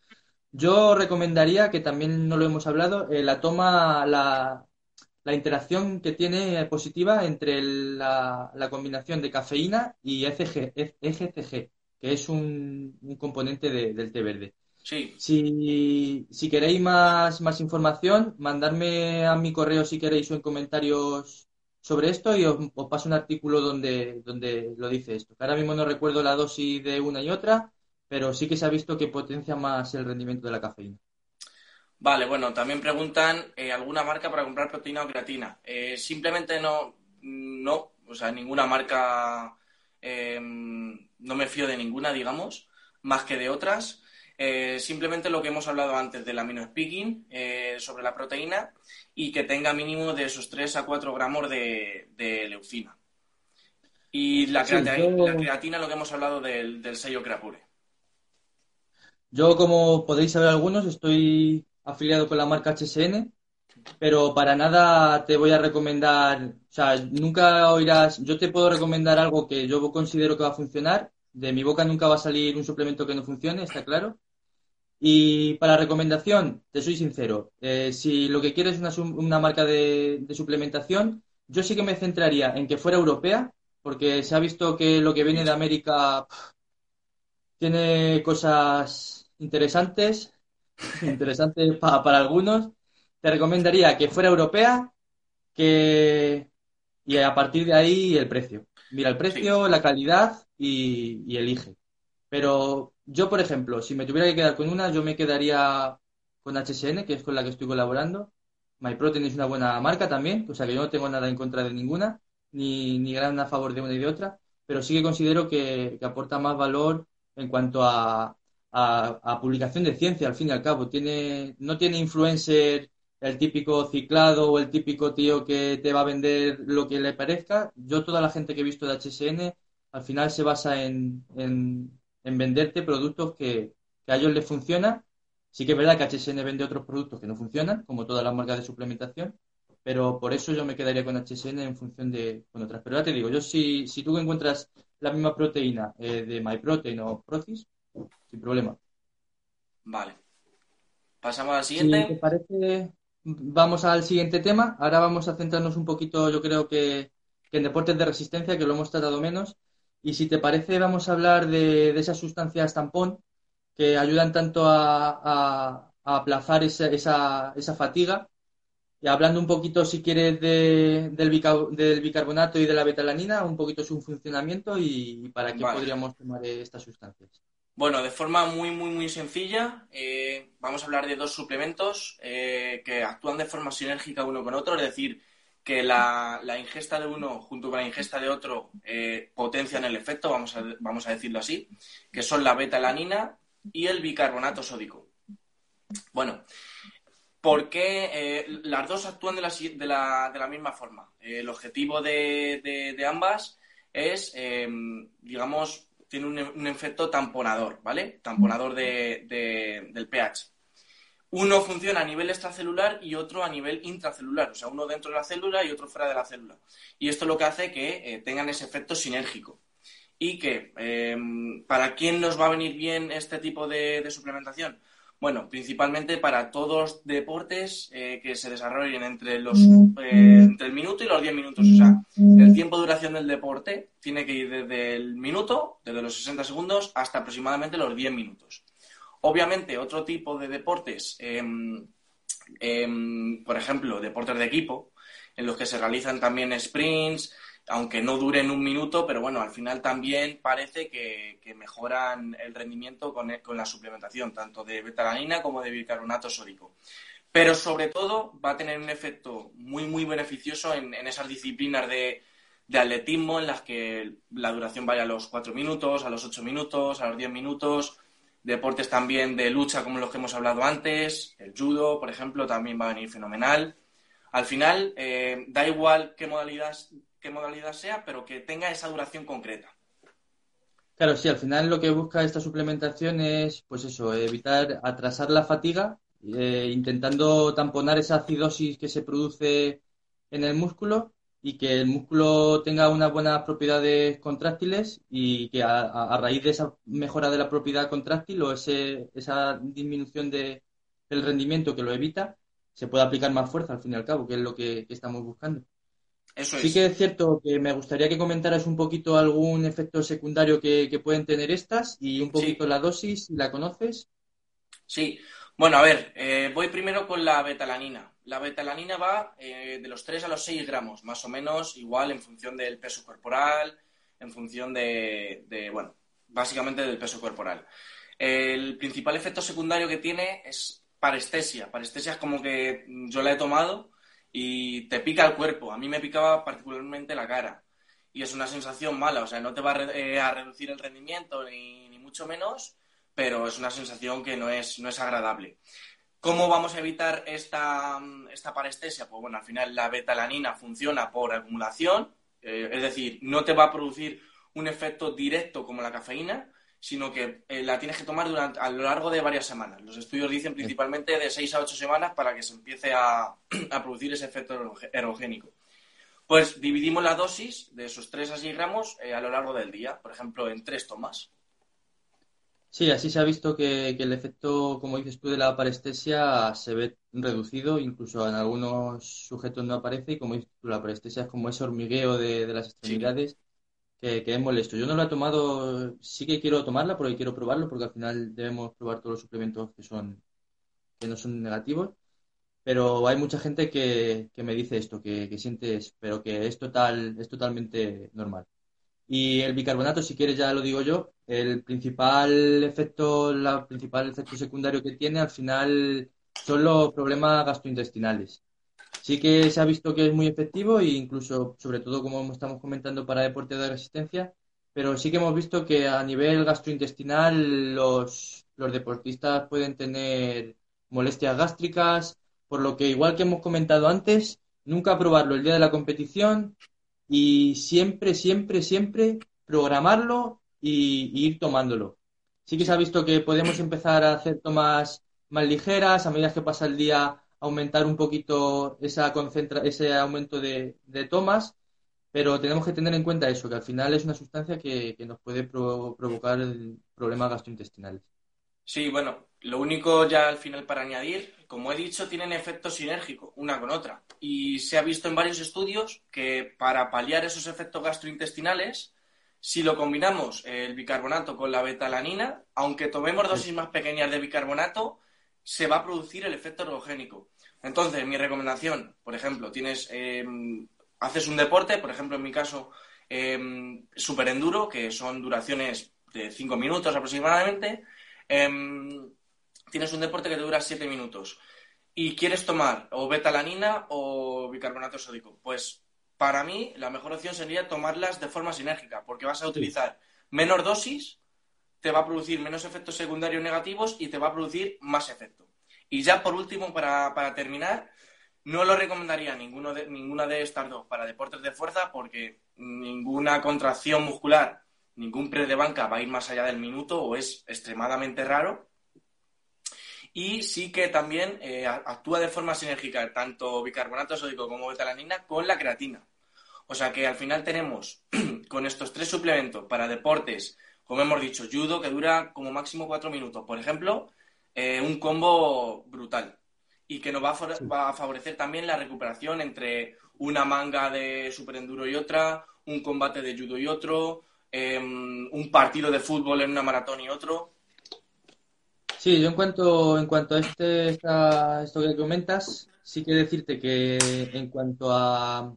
S1: yo recomendaría que también no lo hemos hablado, eh, la toma, la, la, interacción que tiene positiva entre la, combinación de cafeína y ECG, EGCG, que es un, componente del té verde.
S2: Sí.
S1: Si, queréis más, más información, mandarme a mi correo si queréis o en comentarios sobre esto y os, paso un artículo donde, donde lo dice esto. Ahora mismo no recuerdo la dosis de una y otra, pero sí que se ha visto que potencia más el rendimiento de la cafeína.
S2: Vale, bueno, también preguntan eh, alguna marca para comprar proteína o creatina. Eh, simplemente no, no, o sea, ninguna marca, eh, no me fío de ninguna, digamos, más que de otras. simplemente lo que hemos hablado antes del aminospicking sobre la proteína y que tenga mínimo de esos 3 a 4 gramos de, leucina. Y la, creatina, lo que hemos hablado del, del sello Creapure.
S1: Yo, como podéis saber algunos, estoy afiliado con la marca HSN, pero para nada te voy a recomendar, o sea, nunca oirás, yo te puedo recomendar algo que yo considero que va a funcionar, de mi boca nunca va a salir un suplemento que no funcione, está claro. Y para recomendación, te soy sincero, eh, si lo que quieres es una, marca de, suplementación, yo sí que me centraría en que fuera europea, porque se ha visto que lo que viene de América tiene cosas interesantes, interesante para algunos. Te recomendaría que fuera europea que y a partir de ahí el precio. Mira el precio, la calidad y, elige. Pero yo, por ejemplo, si me tuviera que quedar con una, yo me quedaría con HSN, que es con la que estoy colaborando. MyProtein es una buena marca también, o sea que yo no tengo nada en contra de ninguna, ni, ni gran a favor de una y de otra, pero sí que considero que aporta más valor en cuanto a, a, publicación de ciencia, al fin y al cabo. Tiene, no tiene influencer el típico ciclado o el típico tío que te va a vender lo que le parezca. Yo, toda la gente que he visto de HSN, al final se basa en, en, venderte productos que, a ellos les funciona. Sí que es verdad que HSN vende otros productos que no funcionan, como todas las marcas de suplementación, pero por eso yo me quedaría con HSN en función de con otras. Pero ya te digo, yo si, si tú encuentras la misma proteína eh, de MyProtein o Procis, sin problema.
S2: Vale. Pasamos al siguiente.
S1: Si te parece, vamos al siguiente tema. Ahora vamos a centrarnos un poquito, yo creo que, en deportes de resistencia, que lo hemos tratado menos. Y si te parece, vamos a hablar de, esas sustancias tampón que ayudan tanto a, aplazar esa, esa, fatiga. Y hablando un poquito, si quieres, del, del, bicarbonato y de la betalanina, un poquito su funcionamiento y, para qué podríamos tomar estas sustancias.
S2: Bueno, de forma muy, muy, muy sencilla, eh, vamos a hablar de dos suplementos eh, que actúan de forma sinérgica uno con otro, es decir, que la, ingesta de uno junto con la ingesta de otro eh, potencian el efecto, vamos a, vamos a decirlo así, que son la beta-alanina y el bicarbonato sódico. Bueno, ¿por qué las dos actúan de la, misma forma? el objetivo de, ambas es, digamos, tiene un, efecto tamponador, ¿vale? Tamponador del pH. Uno funciona a nivel extracelular y otro a nivel intracelular, o sea, uno dentro de la célula y otro fuera de la célula. Y esto lo que hace que eh, tengan ese efecto sinérgico. Y que, em, ¿para quién nos va a venir bien este tipo de suplementación? Bueno, principalmente para todos deportes eh, que se desarrollen entre, los, eh, entre el minuto y los 10 minutos. O sea, el tiempo de duración del deporte tiene que ir desde el minuto, desde los 60 segundos, hasta aproximadamente los 10 minutos. Obviamente, otro tipo de deportes, em, em, por ejemplo, deportes de equipo, en los que se realizan también sprints, aunque no duren un minuto, pero bueno, al final también parece que, mejoran el rendimiento con, la suplementación, tanto de betalanina como de bicarbonato sódico. Pero sobre todo va a tener un efecto muy, muy beneficioso en, esas disciplinas de, atletismo en las que la duración vaya a los 4 minutos, a los 8 minutos, a los 10 minutos. Deportes también de lucha como los que hemos hablado antes, el judo, por ejemplo, también va a venir fenomenal. Al final, eh, da igual qué modalidad qué modalidad sea, pero que tenga esa duración concreta.
S1: Claro, sí, al final lo que busca esta suplementación es, pues eso, evitar atrasar la fatiga, eh, intentando tamponar esa acidosis que se produce en el músculo y que el músculo tenga unas buenas propiedades contráctiles y que a, raíz de esa mejora de la propiedad contráctil o ese, esa disminución de, del rendimiento que lo evita, se pueda aplicar más fuerza al fin y al cabo, que es lo que estamos buscando sí que es cierto que me gustaría que comentaras un poquito algún efecto secundario que, pueden tener estas y un poquito la dosis, si la conoces.
S2: Sí, bueno, a ver, eh, voy primero con la betalanina. La betalanina va eh, de los 3 a los 6 gramos, más o menos igual en función del peso corporal, en función de, de bueno, básicamente del peso corporal. El principal efecto secundario que tiene es parestesia. Parestesia es como que yo la he tomado y te pica el cuerpo. A mí me picaba particularmente la cara. Y es una sensación mala, o sea, no te va a, eh, reducir el rendimiento ni, mucho menos, pero es una sensación que no es, no es agradable. ¿Cómo vamos a evitar esta, esta parestesia? Pues bueno, al final la betalanina funciona por acumulación, eh, es decir, no te va a producir un efecto directo como la cafeína, sino que eh, la tienes que tomar durante, a lo largo de varias semanas. Los estudios dicen principalmente de 6 a 8 semanas para que se empiece a, producir ese efecto erogénico. Pues dividimos la dosis de esos 3 a 6 gramos eh, a lo largo del día, por ejemplo, en tres tomas.
S1: Sí, así se ha visto que, el efecto, como dices tú, de la parestesia se ve reducido, incluso en algunos sujetos no aparece, y como dices tú, la parestesia es como ese hormigueo de, las extremidades que, es molesto. Yo no lo he tomado, sí que quiero tomarla porque quiero probarlo, porque al final debemos probar todos los suplementos que son que no son negativos, pero hay mucha gente que, me dice esto, que, que sientes, pero que es total, es totalmente normal. Y el bicarbonato, si quieres ya lo digo yo, el principal efecto, la principal efecto secundario que tiene al final son los problemas gastrointestinales. Sí que se ha visto que es muy efectivo e incluso, sobre todo como estamos comentando para deporte de resistencia, pero sí que hemos visto que a nivel gastrointestinal los, los deportistas pueden tener molestias gástricas, por lo que igual que hemos comentado antes, nunca probarlo el día de la competición, y siempre, siempre, siempre programarlo y, ir tomándolo. Sí que se ha visto que podemos empezar a hacer tomas más ligeras, a medida que pasa el día aumentar un poquito esa concentra ese aumento de, tomas, pero tenemos que tener en cuenta eso, que al final es una sustancia que, nos puede provocar problemas gastrointestinales.
S2: Sí, bueno, lo único ya al final para añadir, como he dicho, tienen efecto sinérgico una con otra. Y se ha visto en varios estudios que para paliar esos efectos gastrointestinales, si lo combinamos el bicarbonato con la betalanina, aunque tomemos dosis más pequeñas de bicarbonato, se va a producir el efecto ergogénico. Entonces, mi recomendación, por ejemplo, tienes, em, haces un deporte, por ejemplo, en mi caso, eh, super enduro, que son duraciones de 5 minutos aproximadamente, Em, tienes un deporte que te dura 7 minutos y quieres tomar o betalanina o bicarbonato sódico, pues para mí la mejor opción sería tomarlas de forma sinérgica, porque vas a utilizar menos dosis, te va a producir menos efectos secundarios negativos y te va a producir más efecto. Y ya por último, para, terminar, no lo recomendaría ninguno de, ninguna de estas dos para deportes de fuerza porque ninguna contracción muscular ningún pre de banca va a ir más allá del minuto o es extremadamente raro. Y sí que también eh, actúa de forma sinérgica tanto bicarbonato sódico como betalanina con la creatina. O sea que al final tenemos con estos tres suplementos para deportes, como hemos dicho, judo que dura como máximo cuatro minutos, por ejemplo, eh, un combo brutal y que nos va a, va a, favorecer también la recuperación entre una manga de superenduro y otra, un combate de judo y otro, Em, un partido de fútbol en una maratón y otro.
S1: Sí, yo en cuanto, en cuanto a este, esto que comentas, sí que decirte que en cuanto a,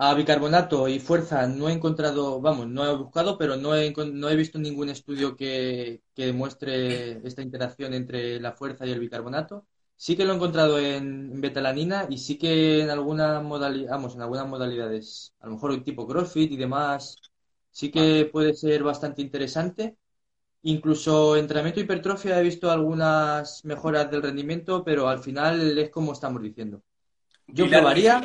S1: a bicarbonato y fuerza no he encontrado, vamos, no he buscado, pero no he, no he visto ningún estudio que, que demuestre esta interacción entre la fuerza y el bicarbonato. Sí que lo he encontrado en, betalanina y sí que en alguna modalidad, vamos, en algunas modalidades, a lo mejor tipo CrossFit y demás, sí que puede ser bastante interesante. Incluso entrenamiento hipertrofia he visto algunas mejoras del rendimiento, pero al final es como estamos diciendo. Yo probaría.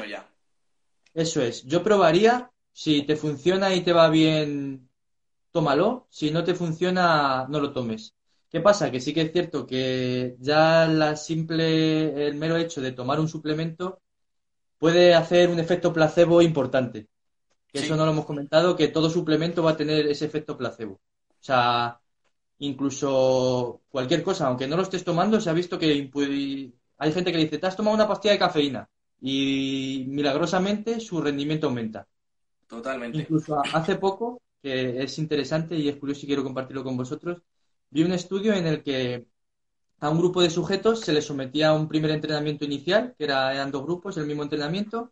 S1: Eso es, yo probaría. Si te funciona y te va bien, tómalo. Si no te funciona, no lo tomes. ¿Qué pasa? Que sí que es cierto que ya la simple, el mero hecho de tomar un suplemento puede hacer un efecto placebo importante. Que eso no lo hemos comentado, que todo suplemento va a tener ese efecto placebo. O sea, incluso cualquier cosa, aunque no lo estés tomando, se ha visto que hay gente que dice, te has tomado una pastilla de cafeína y milagrosamente su rendimiento aumenta.
S2: Totalmente.
S1: Incluso hace poco, que es interesante y es curioso y quiero compartirlo con vosotros, vi un estudio en el que a un grupo de sujetos se les sometía a un primer entrenamiento inicial, que era, eran dos grupos, el mismo entrenamiento,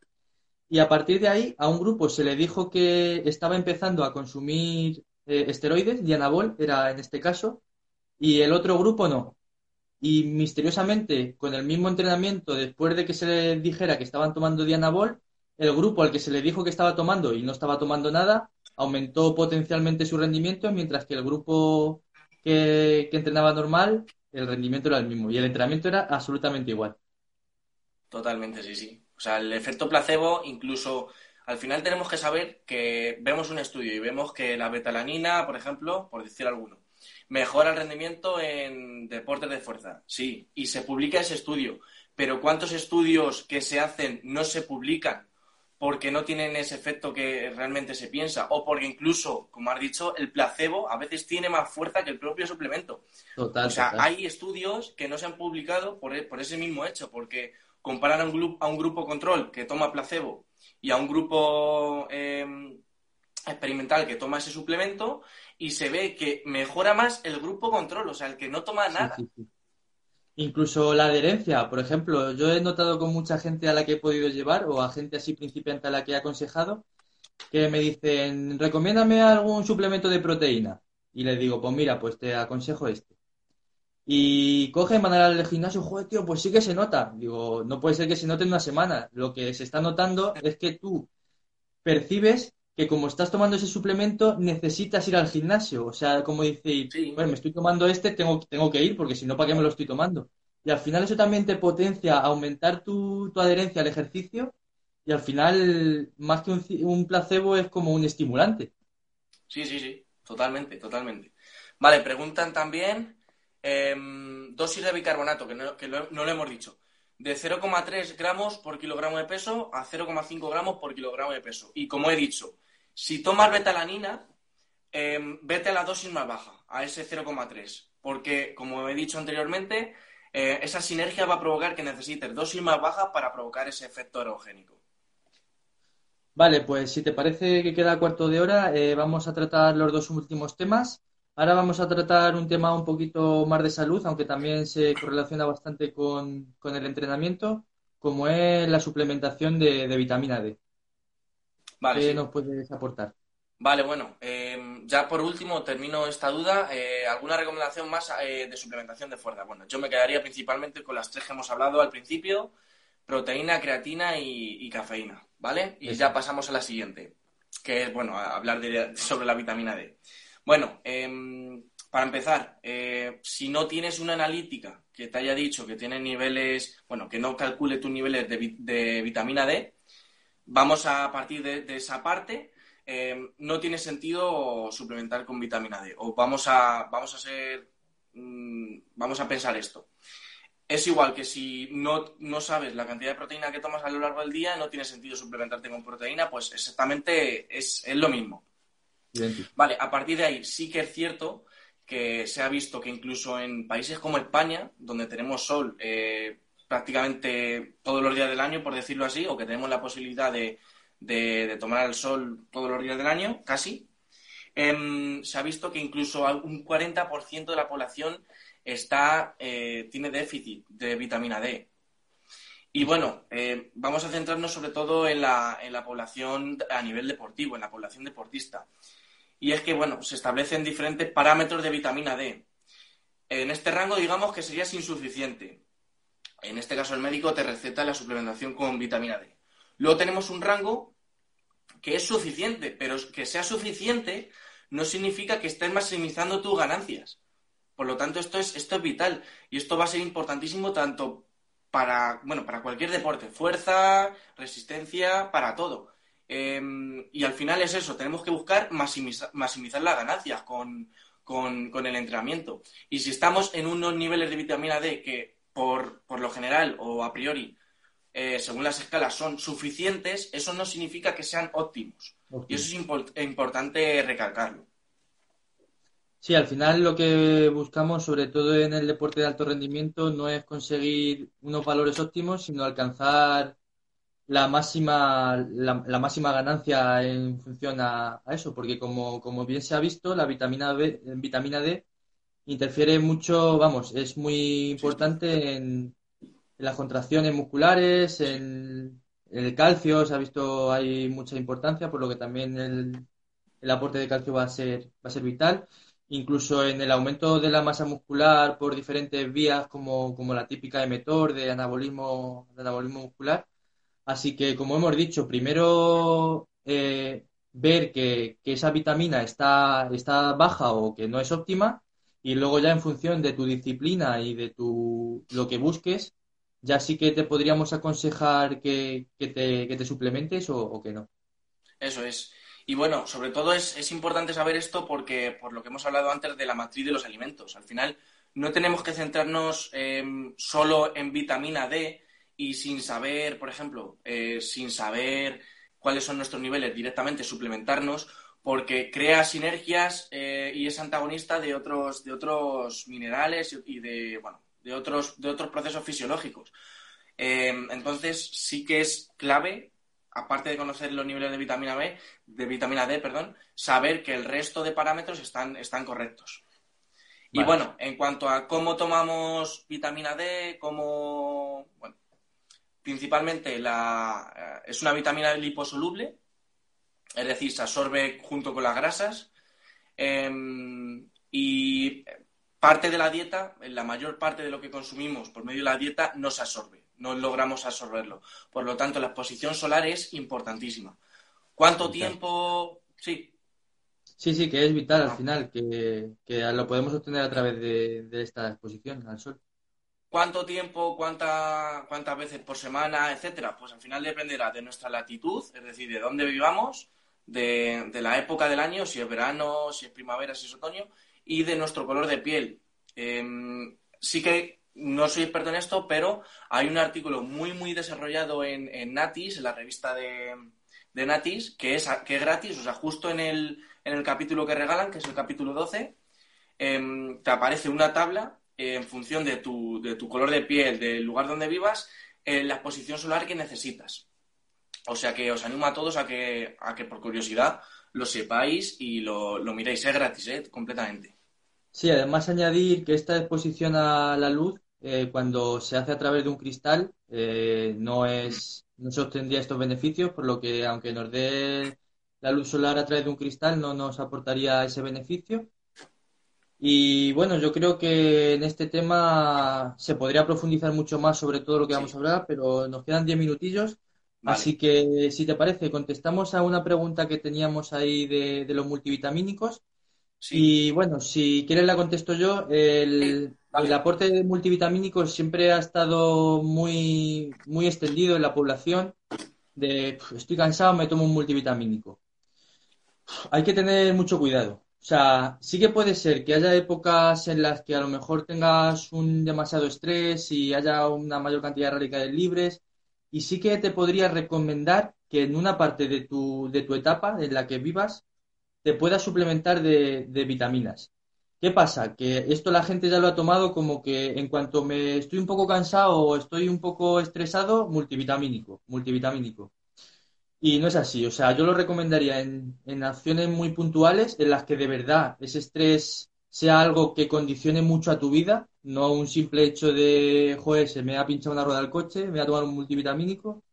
S1: y a partir de ahí a un grupo se le dijo que estaba empezando a consumir eh, esteroides, Dianabol era en este caso, y el otro grupo no. Y misteriosamente, con el mismo entrenamiento, después de que se les dijera que estaban tomando Dianabol, el grupo al que se le dijo que estaba tomando y no estaba tomando nada, aumentó potencialmente su rendimiento, mientras que el grupo que, que entrenaba normal, el rendimiento era el mismo y el entrenamiento era absolutamente igual.
S2: Totalmente, sí, sí. O sea, el efecto placebo, incluso al final tenemos que saber que vemos un estudio y vemos que la betalanina, por ejemplo, por decir alguno, mejora el rendimiento en deportes de fuerza. Sí, y se publica ese estudio. Pero ¿cuántos estudios que se hacen no se publican porque no tienen ese efecto que realmente se piensa? O porque incluso, como has dicho, el placebo a veces tiene más fuerza que el propio suplemento.
S1: Total,
S2: o sea,
S1: total.
S2: hay estudios que no se han publicado por, e- por ese mismo hecho, porque comparan a un, glu- a un grupo control que toma placebo y a un grupo eh, experimental que toma ese suplemento y se ve que mejora más el grupo control, o sea, el que no toma nada.
S1: sí, sí. Incluso la adherencia, por ejemplo, yo he notado con mucha gente a la que he podido llevar o a gente así principiante a la que he aconsejado que me dicen, recomiéndame algún suplemento de proteína. Y les digo, pues mira, pues te aconsejo este. Y cogen, van al gimnasio, joder, tío, pues sí que se nota. Digo, no puede ser que se note en una semana. Lo que se está notando es que tú percibes que como estás tomando ese suplemento, necesitas ir al gimnasio. O sea, como dice,
S2: Sí.
S1: bueno, me estoy tomando este, tengo, tengo que ir, porque si no, ¿para qué me lo estoy tomando? Y al final eso también te potencia aumentar tu, tu adherencia al ejercicio y al final, más que un placebo, es como un estimulante.
S2: Sí, sí, sí, totalmente, totalmente. Vale, preguntan también em, dosis de bicarbonato, que, no, que lo- no lo hemos dicho. De 0,3 gramos por kilogramo de peso a 0,5 gramos por kilogramo de peso. Y como he dicho, si tomas betalanina, em, vete a la dosis más baja, a ese 0,3. Porque, como he dicho anteriormente, eh, esa sinergia va a provocar que necesites dosis más bajas para provocar ese efecto aerogénico.
S1: Vale, pues si te parece que queda cuarto de hora, eh, vamos a tratar los dos últimos temas. Ahora vamos a tratar un tema un poquito más de salud, aunque también se correlaciona bastante con, con el entrenamiento, como es la suplementación de vitamina D.
S2: Vale,
S1: ¿Qué
S2: sí.
S1: nos puedes aportar?
S2: Vale, bueno, eh, ya por último termino esta duda. Eh, ¿alguna recomendación más eh, de suplementación de fuerza? Bueno, yo me quedaría principalmente con las tres que hemos hablado al principio, proteína, creatina y, y cafeína, ¿vale? Y ya pasamos a la siguiente, que es, bueno, hablar de- sobre la vitamina D. Bueno, em, para empezar, eh, si no tienes una analítica que te haya dicho que tiene niveles, bueno, que no calcule tus niveles de vitamina D, vamos a partir de, de esa parte. eh, no tiene sentido suplementar con vitamina D. O vamos a, vamos a ser, mm, vamos a pensar esto. Es igual que si no, no sabes la cantidad de proteína que tomas a lo largo del día, no tiene sentido suplementarte con proteína, pues exactamente es, es lo mismo. Vale, a partir de ahí sí que es cierto que se ha visto que incluso en países como España, donde tenemos sol eh, prácticamente todos los días del año, por decirlo así, o que tenemos la posibilidad de, de- de tomar el sol todos los días del año, casi, em, se ha visto que incluso un 40% de la población está, eh, tiene déficit de vitamina D. Y bueno, eh, vamos a centrarnos sobre todo en la, en la población a nivel deportivo, en la población deportista. Y es que, bueno, se establecen diferentes parámetros de vitamina D. En este rango, digamos que sería insuficiente. En este caso, el médico te receta la suplementación con vitamina D. Luego tenemos un rango que es suficiente, pero que sea suficiente no significa que estés maximizando tus ganancias. Por lo tanto, esto es, esto es vital y esto va a ser importantísimo tanto para, bueno, para cualquier deporte, fuerza, resistencia, para todo. Eh, y al final es eso, tenemos que buscar maximizar, maximizar las ganancias con, con, el entrenamiento. Y si estamos en unos niveles de vitamina D que por, por lo general o a priori, eh, según las escalas, son suficientes, eso no significa que sean óptimos.
S1: Óptimo.
S2: Y eso es import importante recalcarlo.
S1: Sí, al final lo que buscamos, sobre todo en el deporte de alto rendimiento, no es conseguir unos valores óptimos, sino alcanzar la máxima, la, la máxima ganancia en función a, a eso, porque como, como, bien se ha visto, la vitamina, B, vitamina D interfiere mucho, vamos, es muy importante en, en las contracciones musculares, en, en, el calcio, se ha visto hay mucha importancia, por lo que también el, el aporte de calcio va a ser, va a ser vital. incluso en el aumento de la masa muscular por diferentes vías, como, como la típica emetor de anabolismo, de anabolismo muscular. Así que, como hemos dicho, primero eh, ver que, esa vitamina está, está baja o que no es óptima, y luego ya en función de tu disciplina y de tu, lo que busques, ya sí que te podríamos aconsejar que, te, que te, suplementes o, que no.
S2: Eso es. Y bueno, sobre todo es, es, importante saber esto porque, por lo que hemos hablado antes de la matriz de los alimentos, al final no tenemos que centrarnos em, solo en vitamina D y sin saber, por ejemplo, eh, sin saber cuáles son nuestros niveles directamente, suplementarnos, porque crea sinergias eh, y es antagonista de otros, de otros minerales y de, bueno, de otros, de otros procesos fisiológicos. Em, entonces, sí que es clave, aparte de conocer los niveles de vitamina B, de vitamina D, perdón, saber que el resto de parámetros están, están correctos. Y bueno, en cuanto a cómo tomamos vitamina D, cómo, bueno, principalmente la, es una vitamina liposoluble, es decir, se absorbe junto con las grasas. Em, y parte de la dieta, la mayor parte de lo que consumimos por medio de la dieta, no se absorbe, no logramos absorberlo. Por lo tanto, la exposición solar es importantísima. ¿Cuánto tiempo? Sí.
S1: Sí, sí, que es vital al final, que, lo podemos obtener a través de esta exposición al sol
S2: cuánto tiempo, cuánta, cuántas veces por semana, etcétera, pues al final dependerá de nuestra latitud, es decir, de dónde vivamos, de, la época del año, si es verano, si es primavera, si es otoño, y de nuestro color de piel. Em, sí que no soy experto en esto, pero hay un artículo muy, muy desarrollado en, Natis, en la revista de, Natis, que es, que gratis, o sea, justo en el, en el capítulo que regalan, que es el capítulo 12, em, te aparece una tabla en función de tu, de tu color de piel, del lugar donde vivas, en la exposición solar que necesitas. O sea que os animo a todos a que, a que por curiosidad lo sepáis y lo, lo miréis. Es gratis, ¿eh? completamente.
S1: Sí, además añadir que esta exposición a la luz, eh, cuando se hace a través de un cristal, eh, no es no se obtendría estos beneficios, por lo que aunque nos dé la luz solar a través de un cristal, no nos aportaría ese beneficio. Y bueno, yo creo que en este tema se podría profundizar mucho más sobre todo lo que vamos a hablar, pero nos quedan diez minutillos. Así que, si te parece, contestamos a una pregunta que teníamos ahí de, los multivitamínicos. Y bueno, si quieres la contesto yo. El, el, aporte de multivitamínicos siempre ha estado muy, muy extendido en la población. De estoy cansado, me tomo un multivitamínico. Hay que tener mucho cuidado o sea, sí que puede ser que haya épocas en las que a lo mejor tengas un demasiado estrés y haya una mayor cantidad de radicales libres. Y sí que te podría recomendar que en una parte de tu, de tu etapa en la que vivas te puedas suplementar de, vitaminas. ¿Qué pasa? Que esto la gente ya lo ha tomado como que en cuanto me estoy un poco cansado o estoy un poco estresado, multivitamínico, multivitamínico. Y no es así, o sea, yo lo recomendaría en, en acciones muy puntuales en las que de verdad ese estrés sea algo que condicione mucho a tu vida, no un simple hecho de, joder, se me ha pinchado una rueda del coche, me voy a tomar un multivitamínico.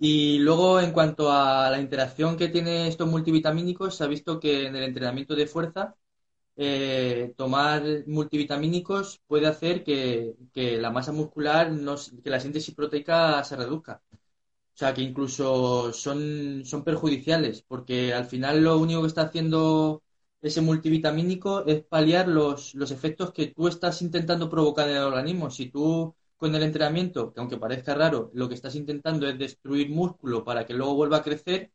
S1: Y luego, en cuanto a la interacción que tiene estos multivitamínicos, se ha visto que en el entrenamiento de fuerza, eh, tomar multivitamínicos puede hacer que, la masa muscular, que la síntesis proteica se reduzca. O sea, que incluso son perjudiciales, porque al final lo único que está haciendo ese multivitamínico es paliar los, los efectos que tú estás intentando provocar en el organismo. Si tú con el entrenamiento, que aunque parezca raro, lo que estás intentando es destruir músculo para que luego vuelva a crecer,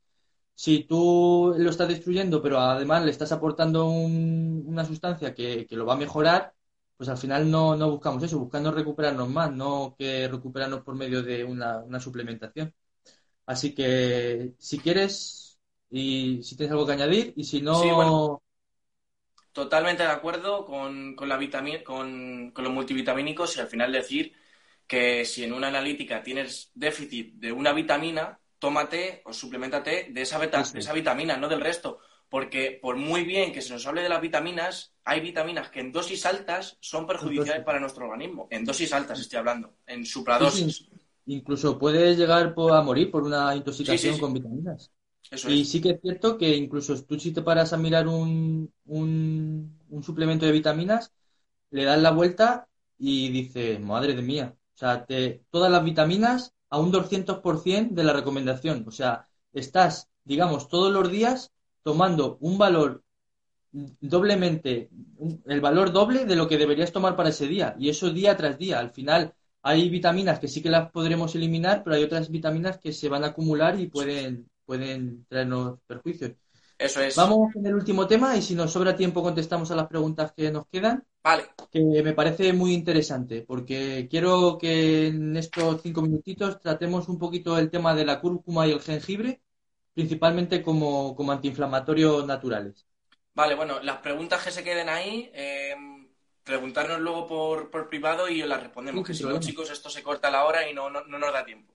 S1: si tú lo estás destruyendo, pero además le estás aportando una sustancia que, lo va a mejorar, pues al final no, no buscamos eso, buscando recuperarnos más, no que recuperarnos por medio de una, una suplementación. Así que si quieres y si tienes algo que añadir y si no...
S2: totalmente de acuerdo con, con la vitamina, con, con, los multivitamínicos y al final decir que si en una analítica tienes déficit de una vitamina, tómate o suplementate de esa, de esa vitamina, no del resto. Porque por muy bien que se nos hable de las vitaminas, hay vitaminas que en dosis altas son perjudiciales para nuestro organismo. En dosis altas estoy hablando, en supradosis.
S1: Incluso puedes llegar a morir por una intoxicación con vitaminas. Y sí que es cierto que incluso tú si te paras a mirar un, un, suplemento de vitaminas, le das la vuelta y dices, madre de mía, o sea, te, todas las vitaminas a un 200% de la recomendación. O sea, estás, digamos, todos los días tomando un valor doblemente, el valor doble de lo que deberías tomar para ese día. Y eso día tras día. Al final hay vitaminas que sí que las podremos eliminar, pero hay otras vitaminas que se van a acumular y pueden, pueden traernos perjuicios.
S2: Eso es.
S1: Vamos con el último tema y si nos sobra tiempo contestamos a las preguntas que nos quedan.
S2: Vale.
S1: Que me parece muy interesante porque quiero que en estos cinco minutitos tratemos un poquito el tema de la cúrcuma y el jengibre, principalmente como, como antiinflamatorios naturales.
S2: Vale, bueno, las preguntas que se queden ahí, eh, preguntarnos luego por, privado y las respondemos. que si no, chicos, esto se corta la hora y no, no, nos da tiempo.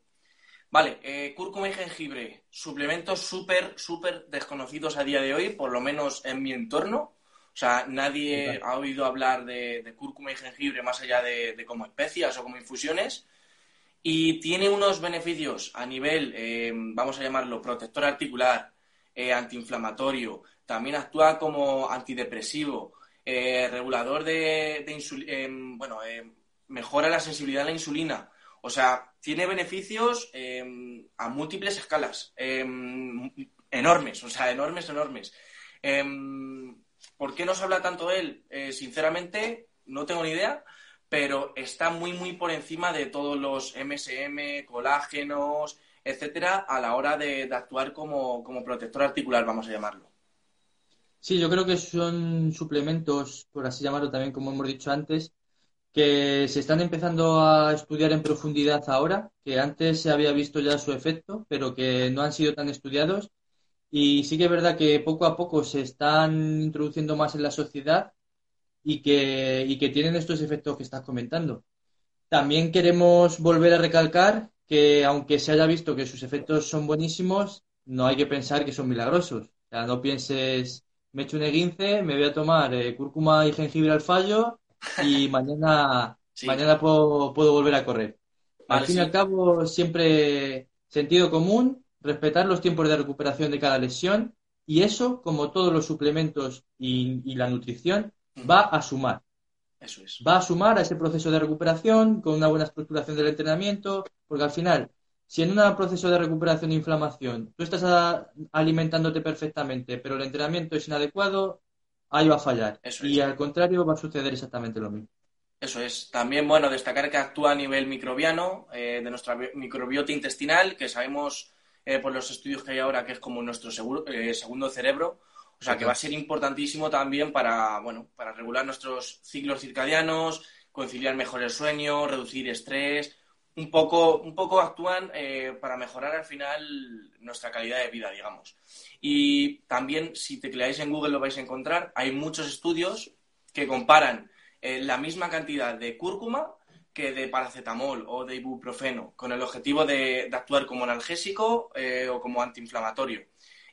S2: Vale, eh, cúrcuma y jengibre, suplementos súper, súper desconocidos a día de hoy, por lo menos en mi entorno. O sea, nadie ha oído hablar de, cúrcuma y jengibre más allá de, como especias o como infusiones. Y tiene unos beneficios a nivel, eh, vamos a llamarlo, protector articular, antiinflamatorio, también actúa como antidepresivo, eh, regulador de, insulina, em, bueno, mejora la sensibilidad a la insulina. O sea, tiene beneficios em, a múltiples escalas, enormes, o sea, enormes, enormes. ¿Por qué no se habla tanto de él? Eh, sinceramente, no tengo ni idea, pero está muy, muy por encima de todos los MSM, colágenos, etcétera, a la hora de, de actuar como, como protector articular, vamos a llamarlo.
S1: Sí, yo creo que son suplementos, por así llamarlo también, como hemos dicho antes, que se están empezando a estudiar en profundidad ahora, que antes se había visto ya su efecto, pero que no han sido tan estudiados. Y sí que es verdad que poco a poco se están introduciendo más en la sociedad y que, y que tienen estos efectos que estás comentando. También queremos volver a recalcar que aunque se haya visto que sus efectos son buenísimos, no hay que pensar que son milagrosos. O sea, no pienses me echo un e me voy a tomar eh, cúrcuma y jengibre al fallo y mañana, mañana puedo, volver a correr. al fin y al cabo, siempre sentido común, respetar los tiempos de recuperación de cada lesión y eso, como todos los suplementos y, la nutrición, va a sumar.
S2: Eso es.
S1: Va a sumar a ese proceso de recuperación con una buena estructuración del entrenamiento, porque al final si en un proceso de recuperación de inflamación tú estás alimentándote perfectamente, pero el entrenamiento es inadecuado, ahí va a fallar. y al contrario va a suceder exactamente lo mismo.
S2: Eso es. También, bueno, destacar que actúa a nivel microbiano, eh, de nuestra microbiota intestinal, que sabemos eh, por los estudios que hay ahora que es como nuestro eh, segundo cerebro. O sea, que va a ser importantísimo también para, bueno, para regular nuestros ciclos circadianos, conciliar mejor el sueño, reducir estrés, un poco, un poco actúan eh, para mejorar al final nuestra calidad de vida, digamos. Y también, si te tecleáis en Google lo vais a encontrar, hay muchos estudios que comparan eh, la misma cantidad de cúrcuma que de paracetamol o de ibuprofeno, con el objetivo de, actuar como analgésico eh, o como antiinflamatorio.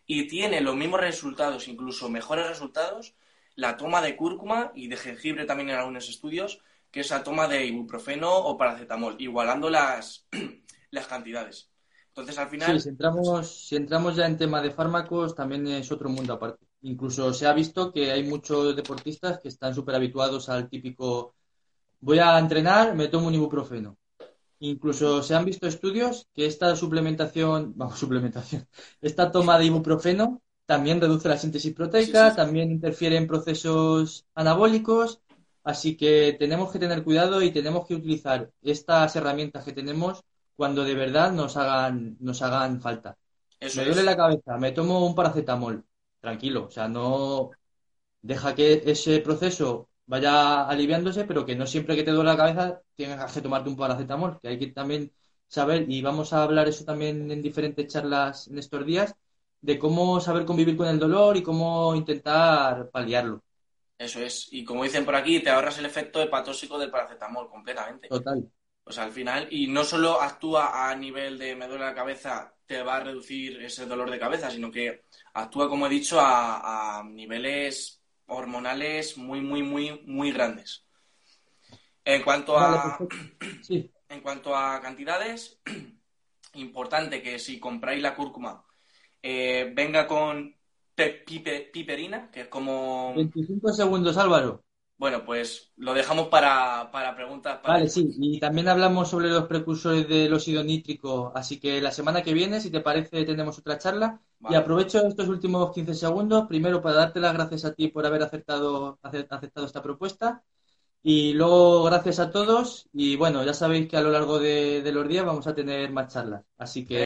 S2: Y tiene los mismos resultados, incluso mejores resultados, la toma de cúrcuma y de jengibre también en algunos estudios, que esa toma de ibuprofeno o paracetamol, igualando las, las cantidades. Entonces, al final.
S1: Sí, si entramos, si entramos ya en tema de fármacos, también es otro mundo aparte. Incluso se ha visto que hay muchos deportistas que están súper habituados al típico voy a entrenar, me tomo un ibuprofeno. Incluso se han visto estudios que esta suplementación, vamos, suplementación, esta toma de ibuprofeno también reduce la síntesis proteica, también interfiere en procesos anabólicos Así que tenemos que tener cuidado y tenemos que utilizar estas herramientas que tenemos cuando de verdad nos hagan, nos hagan falta. me duele la cabeza, me tomo un paracetamol. Tranquilo, o sea, no deja que ese proceso vaya aliviándose, pero que no siempre que te duele la cabeza tienes que tomarte un paracetamol, que hay que también saber, y vamos a hablar eso también en diferentes charlas en estos días, de cómo saber convivir con el dolor y cómo intentar paliarlo.
S2: Eso es. Y como dicen por aquí, te ahorras el efecto hepatóxico del paracetamol completamente.
S1: Total.
S2: O sea, al final, y no solo actúa a nivel de me duele la cabeza, te va a reducir ese dolor de cabeza, sino que actúa, como he dicho, a, niveles hormonales muy, muy, muy, muy grandes. En cuanto a, en cuanto a cantidades, importante que si compráis la cúrcuma eh, venga con piperina, que es como...
S1: 25 segundos, Álvaro.
S2: Bueno, pues lo dejamos para, preguntas.
S1: vale, sí, y también hablamos sobre los precursores del óxido nítrico, así que la semana que viene, si te parece, tenemos otra charla. Y aprovecho estos últimos 15 segundos, primero para darte las gracias a ti por haber aceptado, aceptado esta propuesta. Y luego, gracias a todos. Y bueno, ya sabéis que a lo largo de, de los días vamos a tener más charlas. Así que.